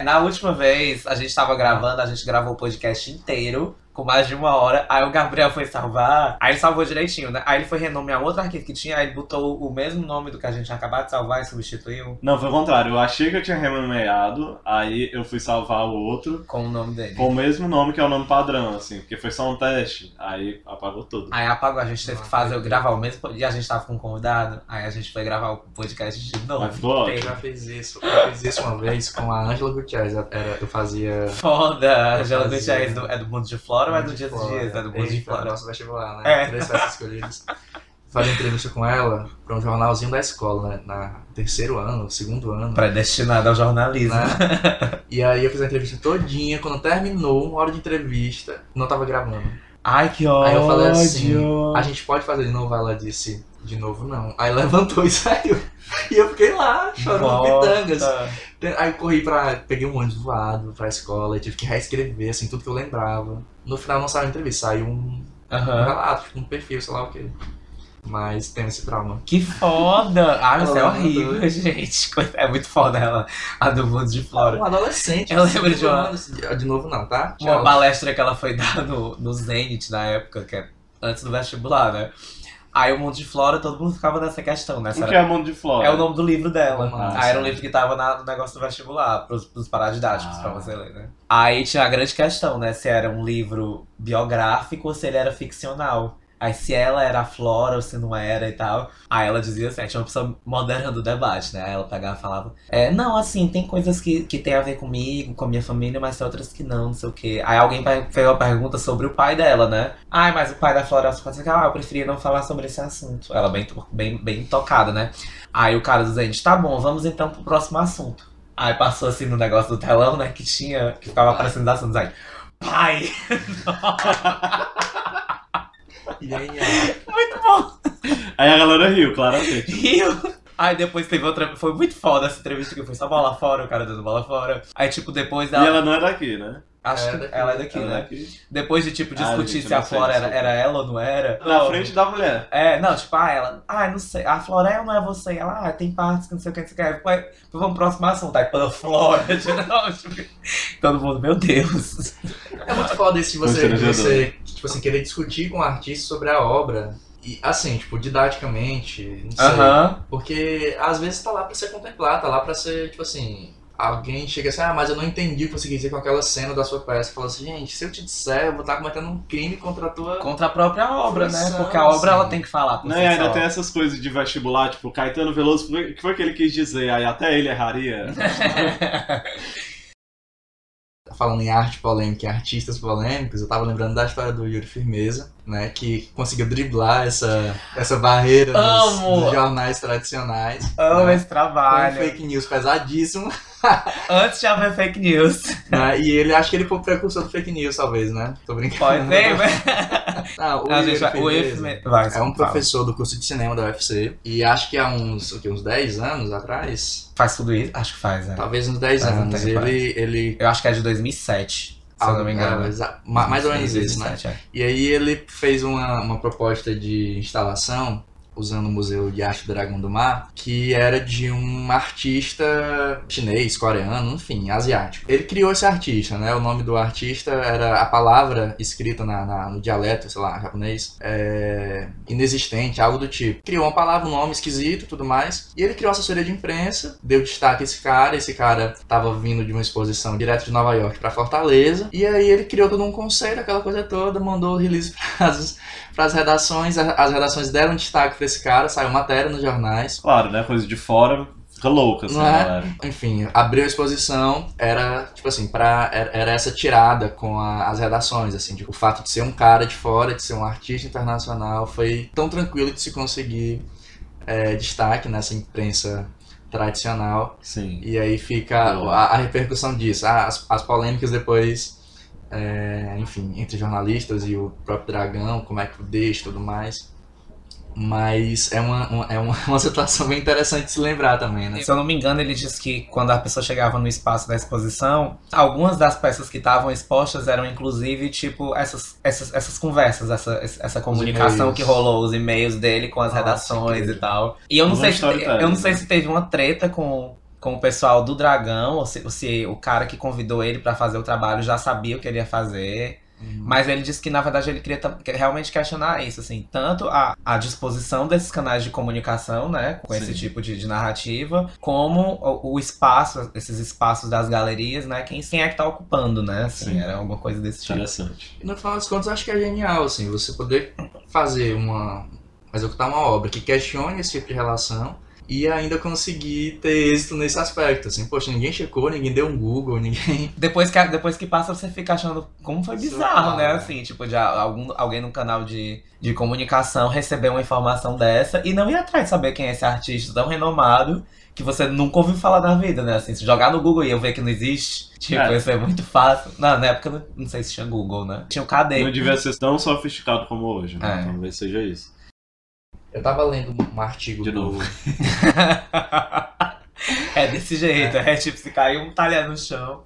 Na última vez, a gente tava gravando, a gente gravou o podcast inteiro, com mais de uma hora. Aí o Gabriel foi salvar, aí ele salvou direitinho, né? Aí ele foi renomear outro arquivo que tinha, aí ele botou o mesmo nome do que a gente tinha acabado de salvar e substituiu Não, foi o contrário. Eu achei que eu tinha renomeado, aí eu fui salvar o outro com o nome dele. com o mesmo nome que é o nome padrão, assim, porque foi só um teste. Aí apagou tudo. Aí apagou, a gente teve que fazer, gravar o mesmo, e a gente tava com um convidado, aí a gente foi gravar o podcast de novo. Mas ficou Eu ótimo. já fiz isso. Eu fiz isso uma vez com a Angela Gutierrez. Era, eu fazia. Foda! Angela fazia- Gutierrez do- é do Mundo de Flora ou é do Dias dos. Dias? É do Mundo de Eita, Flora. Nosso vestibular, né? É. Três festas escolhidas. Fazer entrevista com ela pra um jornalzinho da escola, né? Na terceiro ano, segundo ano. Predestinado ao jornalismo. né? E aí eu fiz a entrevista todinha. Quando terminou, uma hora de entrevista, não tava gravando. Ai, que ódio! Aí eu falei assim, a gente pode fazer de novo? Ela disse, De novo não. Aí levantou e [laughs] saiu. E eu fiquei lá, chorando pitangas. Aí eu corri pra. Peguei um ônibus voado pra escola e tive que reescrever, assim, tudo que eu lembrava. No final não saiu a entrevista, saiu um, um Aham. relato, tipo, um perfil, sei lá o quê. Mas tem esse trauma. Que foda! Ah, isso é horrível, mandou. [laughs] gente. É muito foda ela, a do mundo de fora. Um adolescente. Eu assim, lembro de uma- De novo não, tá? Uma Tchau. palestra que ela foi [laughs] dar no, no Zenit na época, que é antes do vestibular, né? Aí o mundo de flora, todo mundo ficava nessa questão, né? O que era- é mundo de flora? É o nome do livro dela. Ah, Aí era um livro que tava na- no negócio do vestibular, pros, pros paradidáticos, Ah. pra você ler, né? Aí tinha a grande questão, né? Se era um livro biográfico ou se ele era ficcional. Aí se ela era a Flora ou se não era e tal. Aí ela dizia assim, aí tinha uma pessoa moderando o debate, né? Aí ela pegava e falava, é, não, assim, tem coisas que, que tem a ver comigo, com a minha família, mas tem outras que não, não sei o quê. Aí alguém fez uma pergunta sobre o pai dela, né? Ai, mas o pai da Flora, fala assim, ah, eu preferia não falar sobre esse assunto. Ela bem, bem, bem tocada, né? Aí o cara dizendo, tá bom, vamos então pro próximo assunto. Aí passou assim no negócio do telão, né? Que tinha, que ficava aparecendo os assuntos aí. Pai! [laughs] [laughs] Muito bom! Aí a galera riu, claramente. Riu! Aí depois teve outra. Foi muito foda essa entrevista que foi só bola fora, o cara dando bola fora. Aí, tipo, depois E ela. ela não é daqui, né? Acho É que daqui. ela é daqui, Ela é né? daqui. Depois de, tipo, Ah, discutir gente, se a Flora era, era ela ou não era. Na Não. frente da mulher. É, não, tipo, ah, ela, ah, não sei, a Flora é ou não é você? Ela, ah, tem partes que não sei o que, não sei o que. Aí, pô, vamos pro próximo assunto. Aí, pela Flora, de novo, tipo, [laughs] todo mundo, meu Deus. É muito foda isso de você, Constrangedor. você tipo assim, querer discutir com o artista sobre a obra. E assim, tipo, didaticamente, não sei. Aham. Porque às vezes tá lá pra ser contemplado, tá lá pra ser, tipo assim. Alguém chega assim, ah, mas eu não entendi o que você quis dizer com aquela cena da sua peça. Fala assim, gente, se eu te disser, eu vou estar cometendo um crime contra a tua. Contra a própria obra, né? Fruição, Porque a obra assim. ela tem que falar por Não, e ainda tem essas coisas de vestibular, tipo, Caetano Veloso, o que foi que ele quis dizer? Aí até ele erraria. [laughs] Falando em arte polêmica e artistas polêmicos, eu tava lembrando da história do Yuri Firmeza, né? Que conseguiu driblar essa, essa barreira dos, dos jornais tradicionais. Amo né? esse Com trabalho. fake news pesadíssimo. [laughs] Antes de haver fake news. né? E ele acho que ele foi o precursor do fake news, talvez, né? Tô brincando. Pode ser, né? [laughs] Não, o gente vai- o vai, é um fala. professor do curso de cinema da UFC. E acho que há uns, o quê, uns 10 anos atrás, Faz tudo isso? Acho que faz, né? talvez uns 10 Faz um anos, tempo, ele, ele Eu acho que é de 2007, se eu não me engano. É, mais ou menos isso, né? 2007, é. E aí ele fez uma, uma proposta de instalação usando o Museu de Arte Dragão do Mar, que era de um artista chinês, coreano, enfim, asiático. Ele criou esse artista, né? O nome do artista era a palavra escrita na, na- no dialeto, sei lá, japonês, é, inexistente, algo do tipo. Criou uma palavra, um nome esquisito, tudo mais. E ele criou assessoria de imprensa, deu destaque a esse cara. Esse cara tava vindo de uma exposição direto de Nova York para Fortaleza. E aí ele criou todo um conceito, aquela coisa toda, mandou release [laughs] pras, pras redações. As redações deram destaque pra esse cara, saiu matéria nos jornais. Claro, né? Coisa de fora fica louca, assim, é? Enfim, abriu a exposição, era, tipo assim, pra, era, essa tirada com a- as redações, assim, tipo, o fato de ser um cara de fora, de ser um artista internacional, foi tão tranquilo de se conseguir é, destaque nessa imprensa tradicional. Sim. E aí fica a, a repercussão disso, ah, as, as polêmicas depois, é, enfim, entre jornalistas e o próprio Dragão, como é que deixa e tudo mais. Mas é uma, uma- é uma, [laughs] uma situação bem interessante de se lembrar também, né? Se eu não me engano, ele disse que quando a pessoa chegava no espaço da exposição, algumas das peças que estavam expostas eram inclusive, tipo, essas, essas, essas conversas, essa, essa comunicação que rolou, os e-mails dele com as Nossa, redações incrível. e tal. E eu não, sei se, eu não sei se teve uma treta com, com o pessoal do Dragão, ou se, ou se o cara que convidou ele pra fazer o trabalho já sabia o que ele ia fazer. Uhum. Mas ele disse que, na verdade, ele queria realmente questionar isso, assim, tanto a, a disposição desses canais de comunicação, né, com esse Sim. tipo de, de narrativa, como o, o espaço, esses espaços das galerias, né, quem, quem é que tá ocupando, né, assim, Sim. era alguma coisa desse tipo. Interessante. E no final das contas, eu acho que é genial, assim, você poder fazer uma. executar uma obra que questione esse tipo de relação e ainda conseguir ter êxito nesse aspecto, assim, poxa, ninguém checou, ninguém deu um Google, ninguém. [laughs] Depois que, depois que passa, você fica achando como foi bizarro, Surreal, né, assim, tipo, de algum, alguém no canal de, de comunicação receber uma informação dessa e não ir atrás de saber quem é esse artista tão renomado que você nunca ouviu falar na vida, né? Assim, se jogar no Google e eu ver que não existe, tipo, É. ia ser muito fácil. Não, na época não, não sei se tinha Google, né? Tinha o KD. Não devia ser tão sofisticado como hoje, né? É. Talvez seja isso. Eu tava lendo um artigo De novo. [laughs] É desse jeito, é, tipo se cair um talher no chão.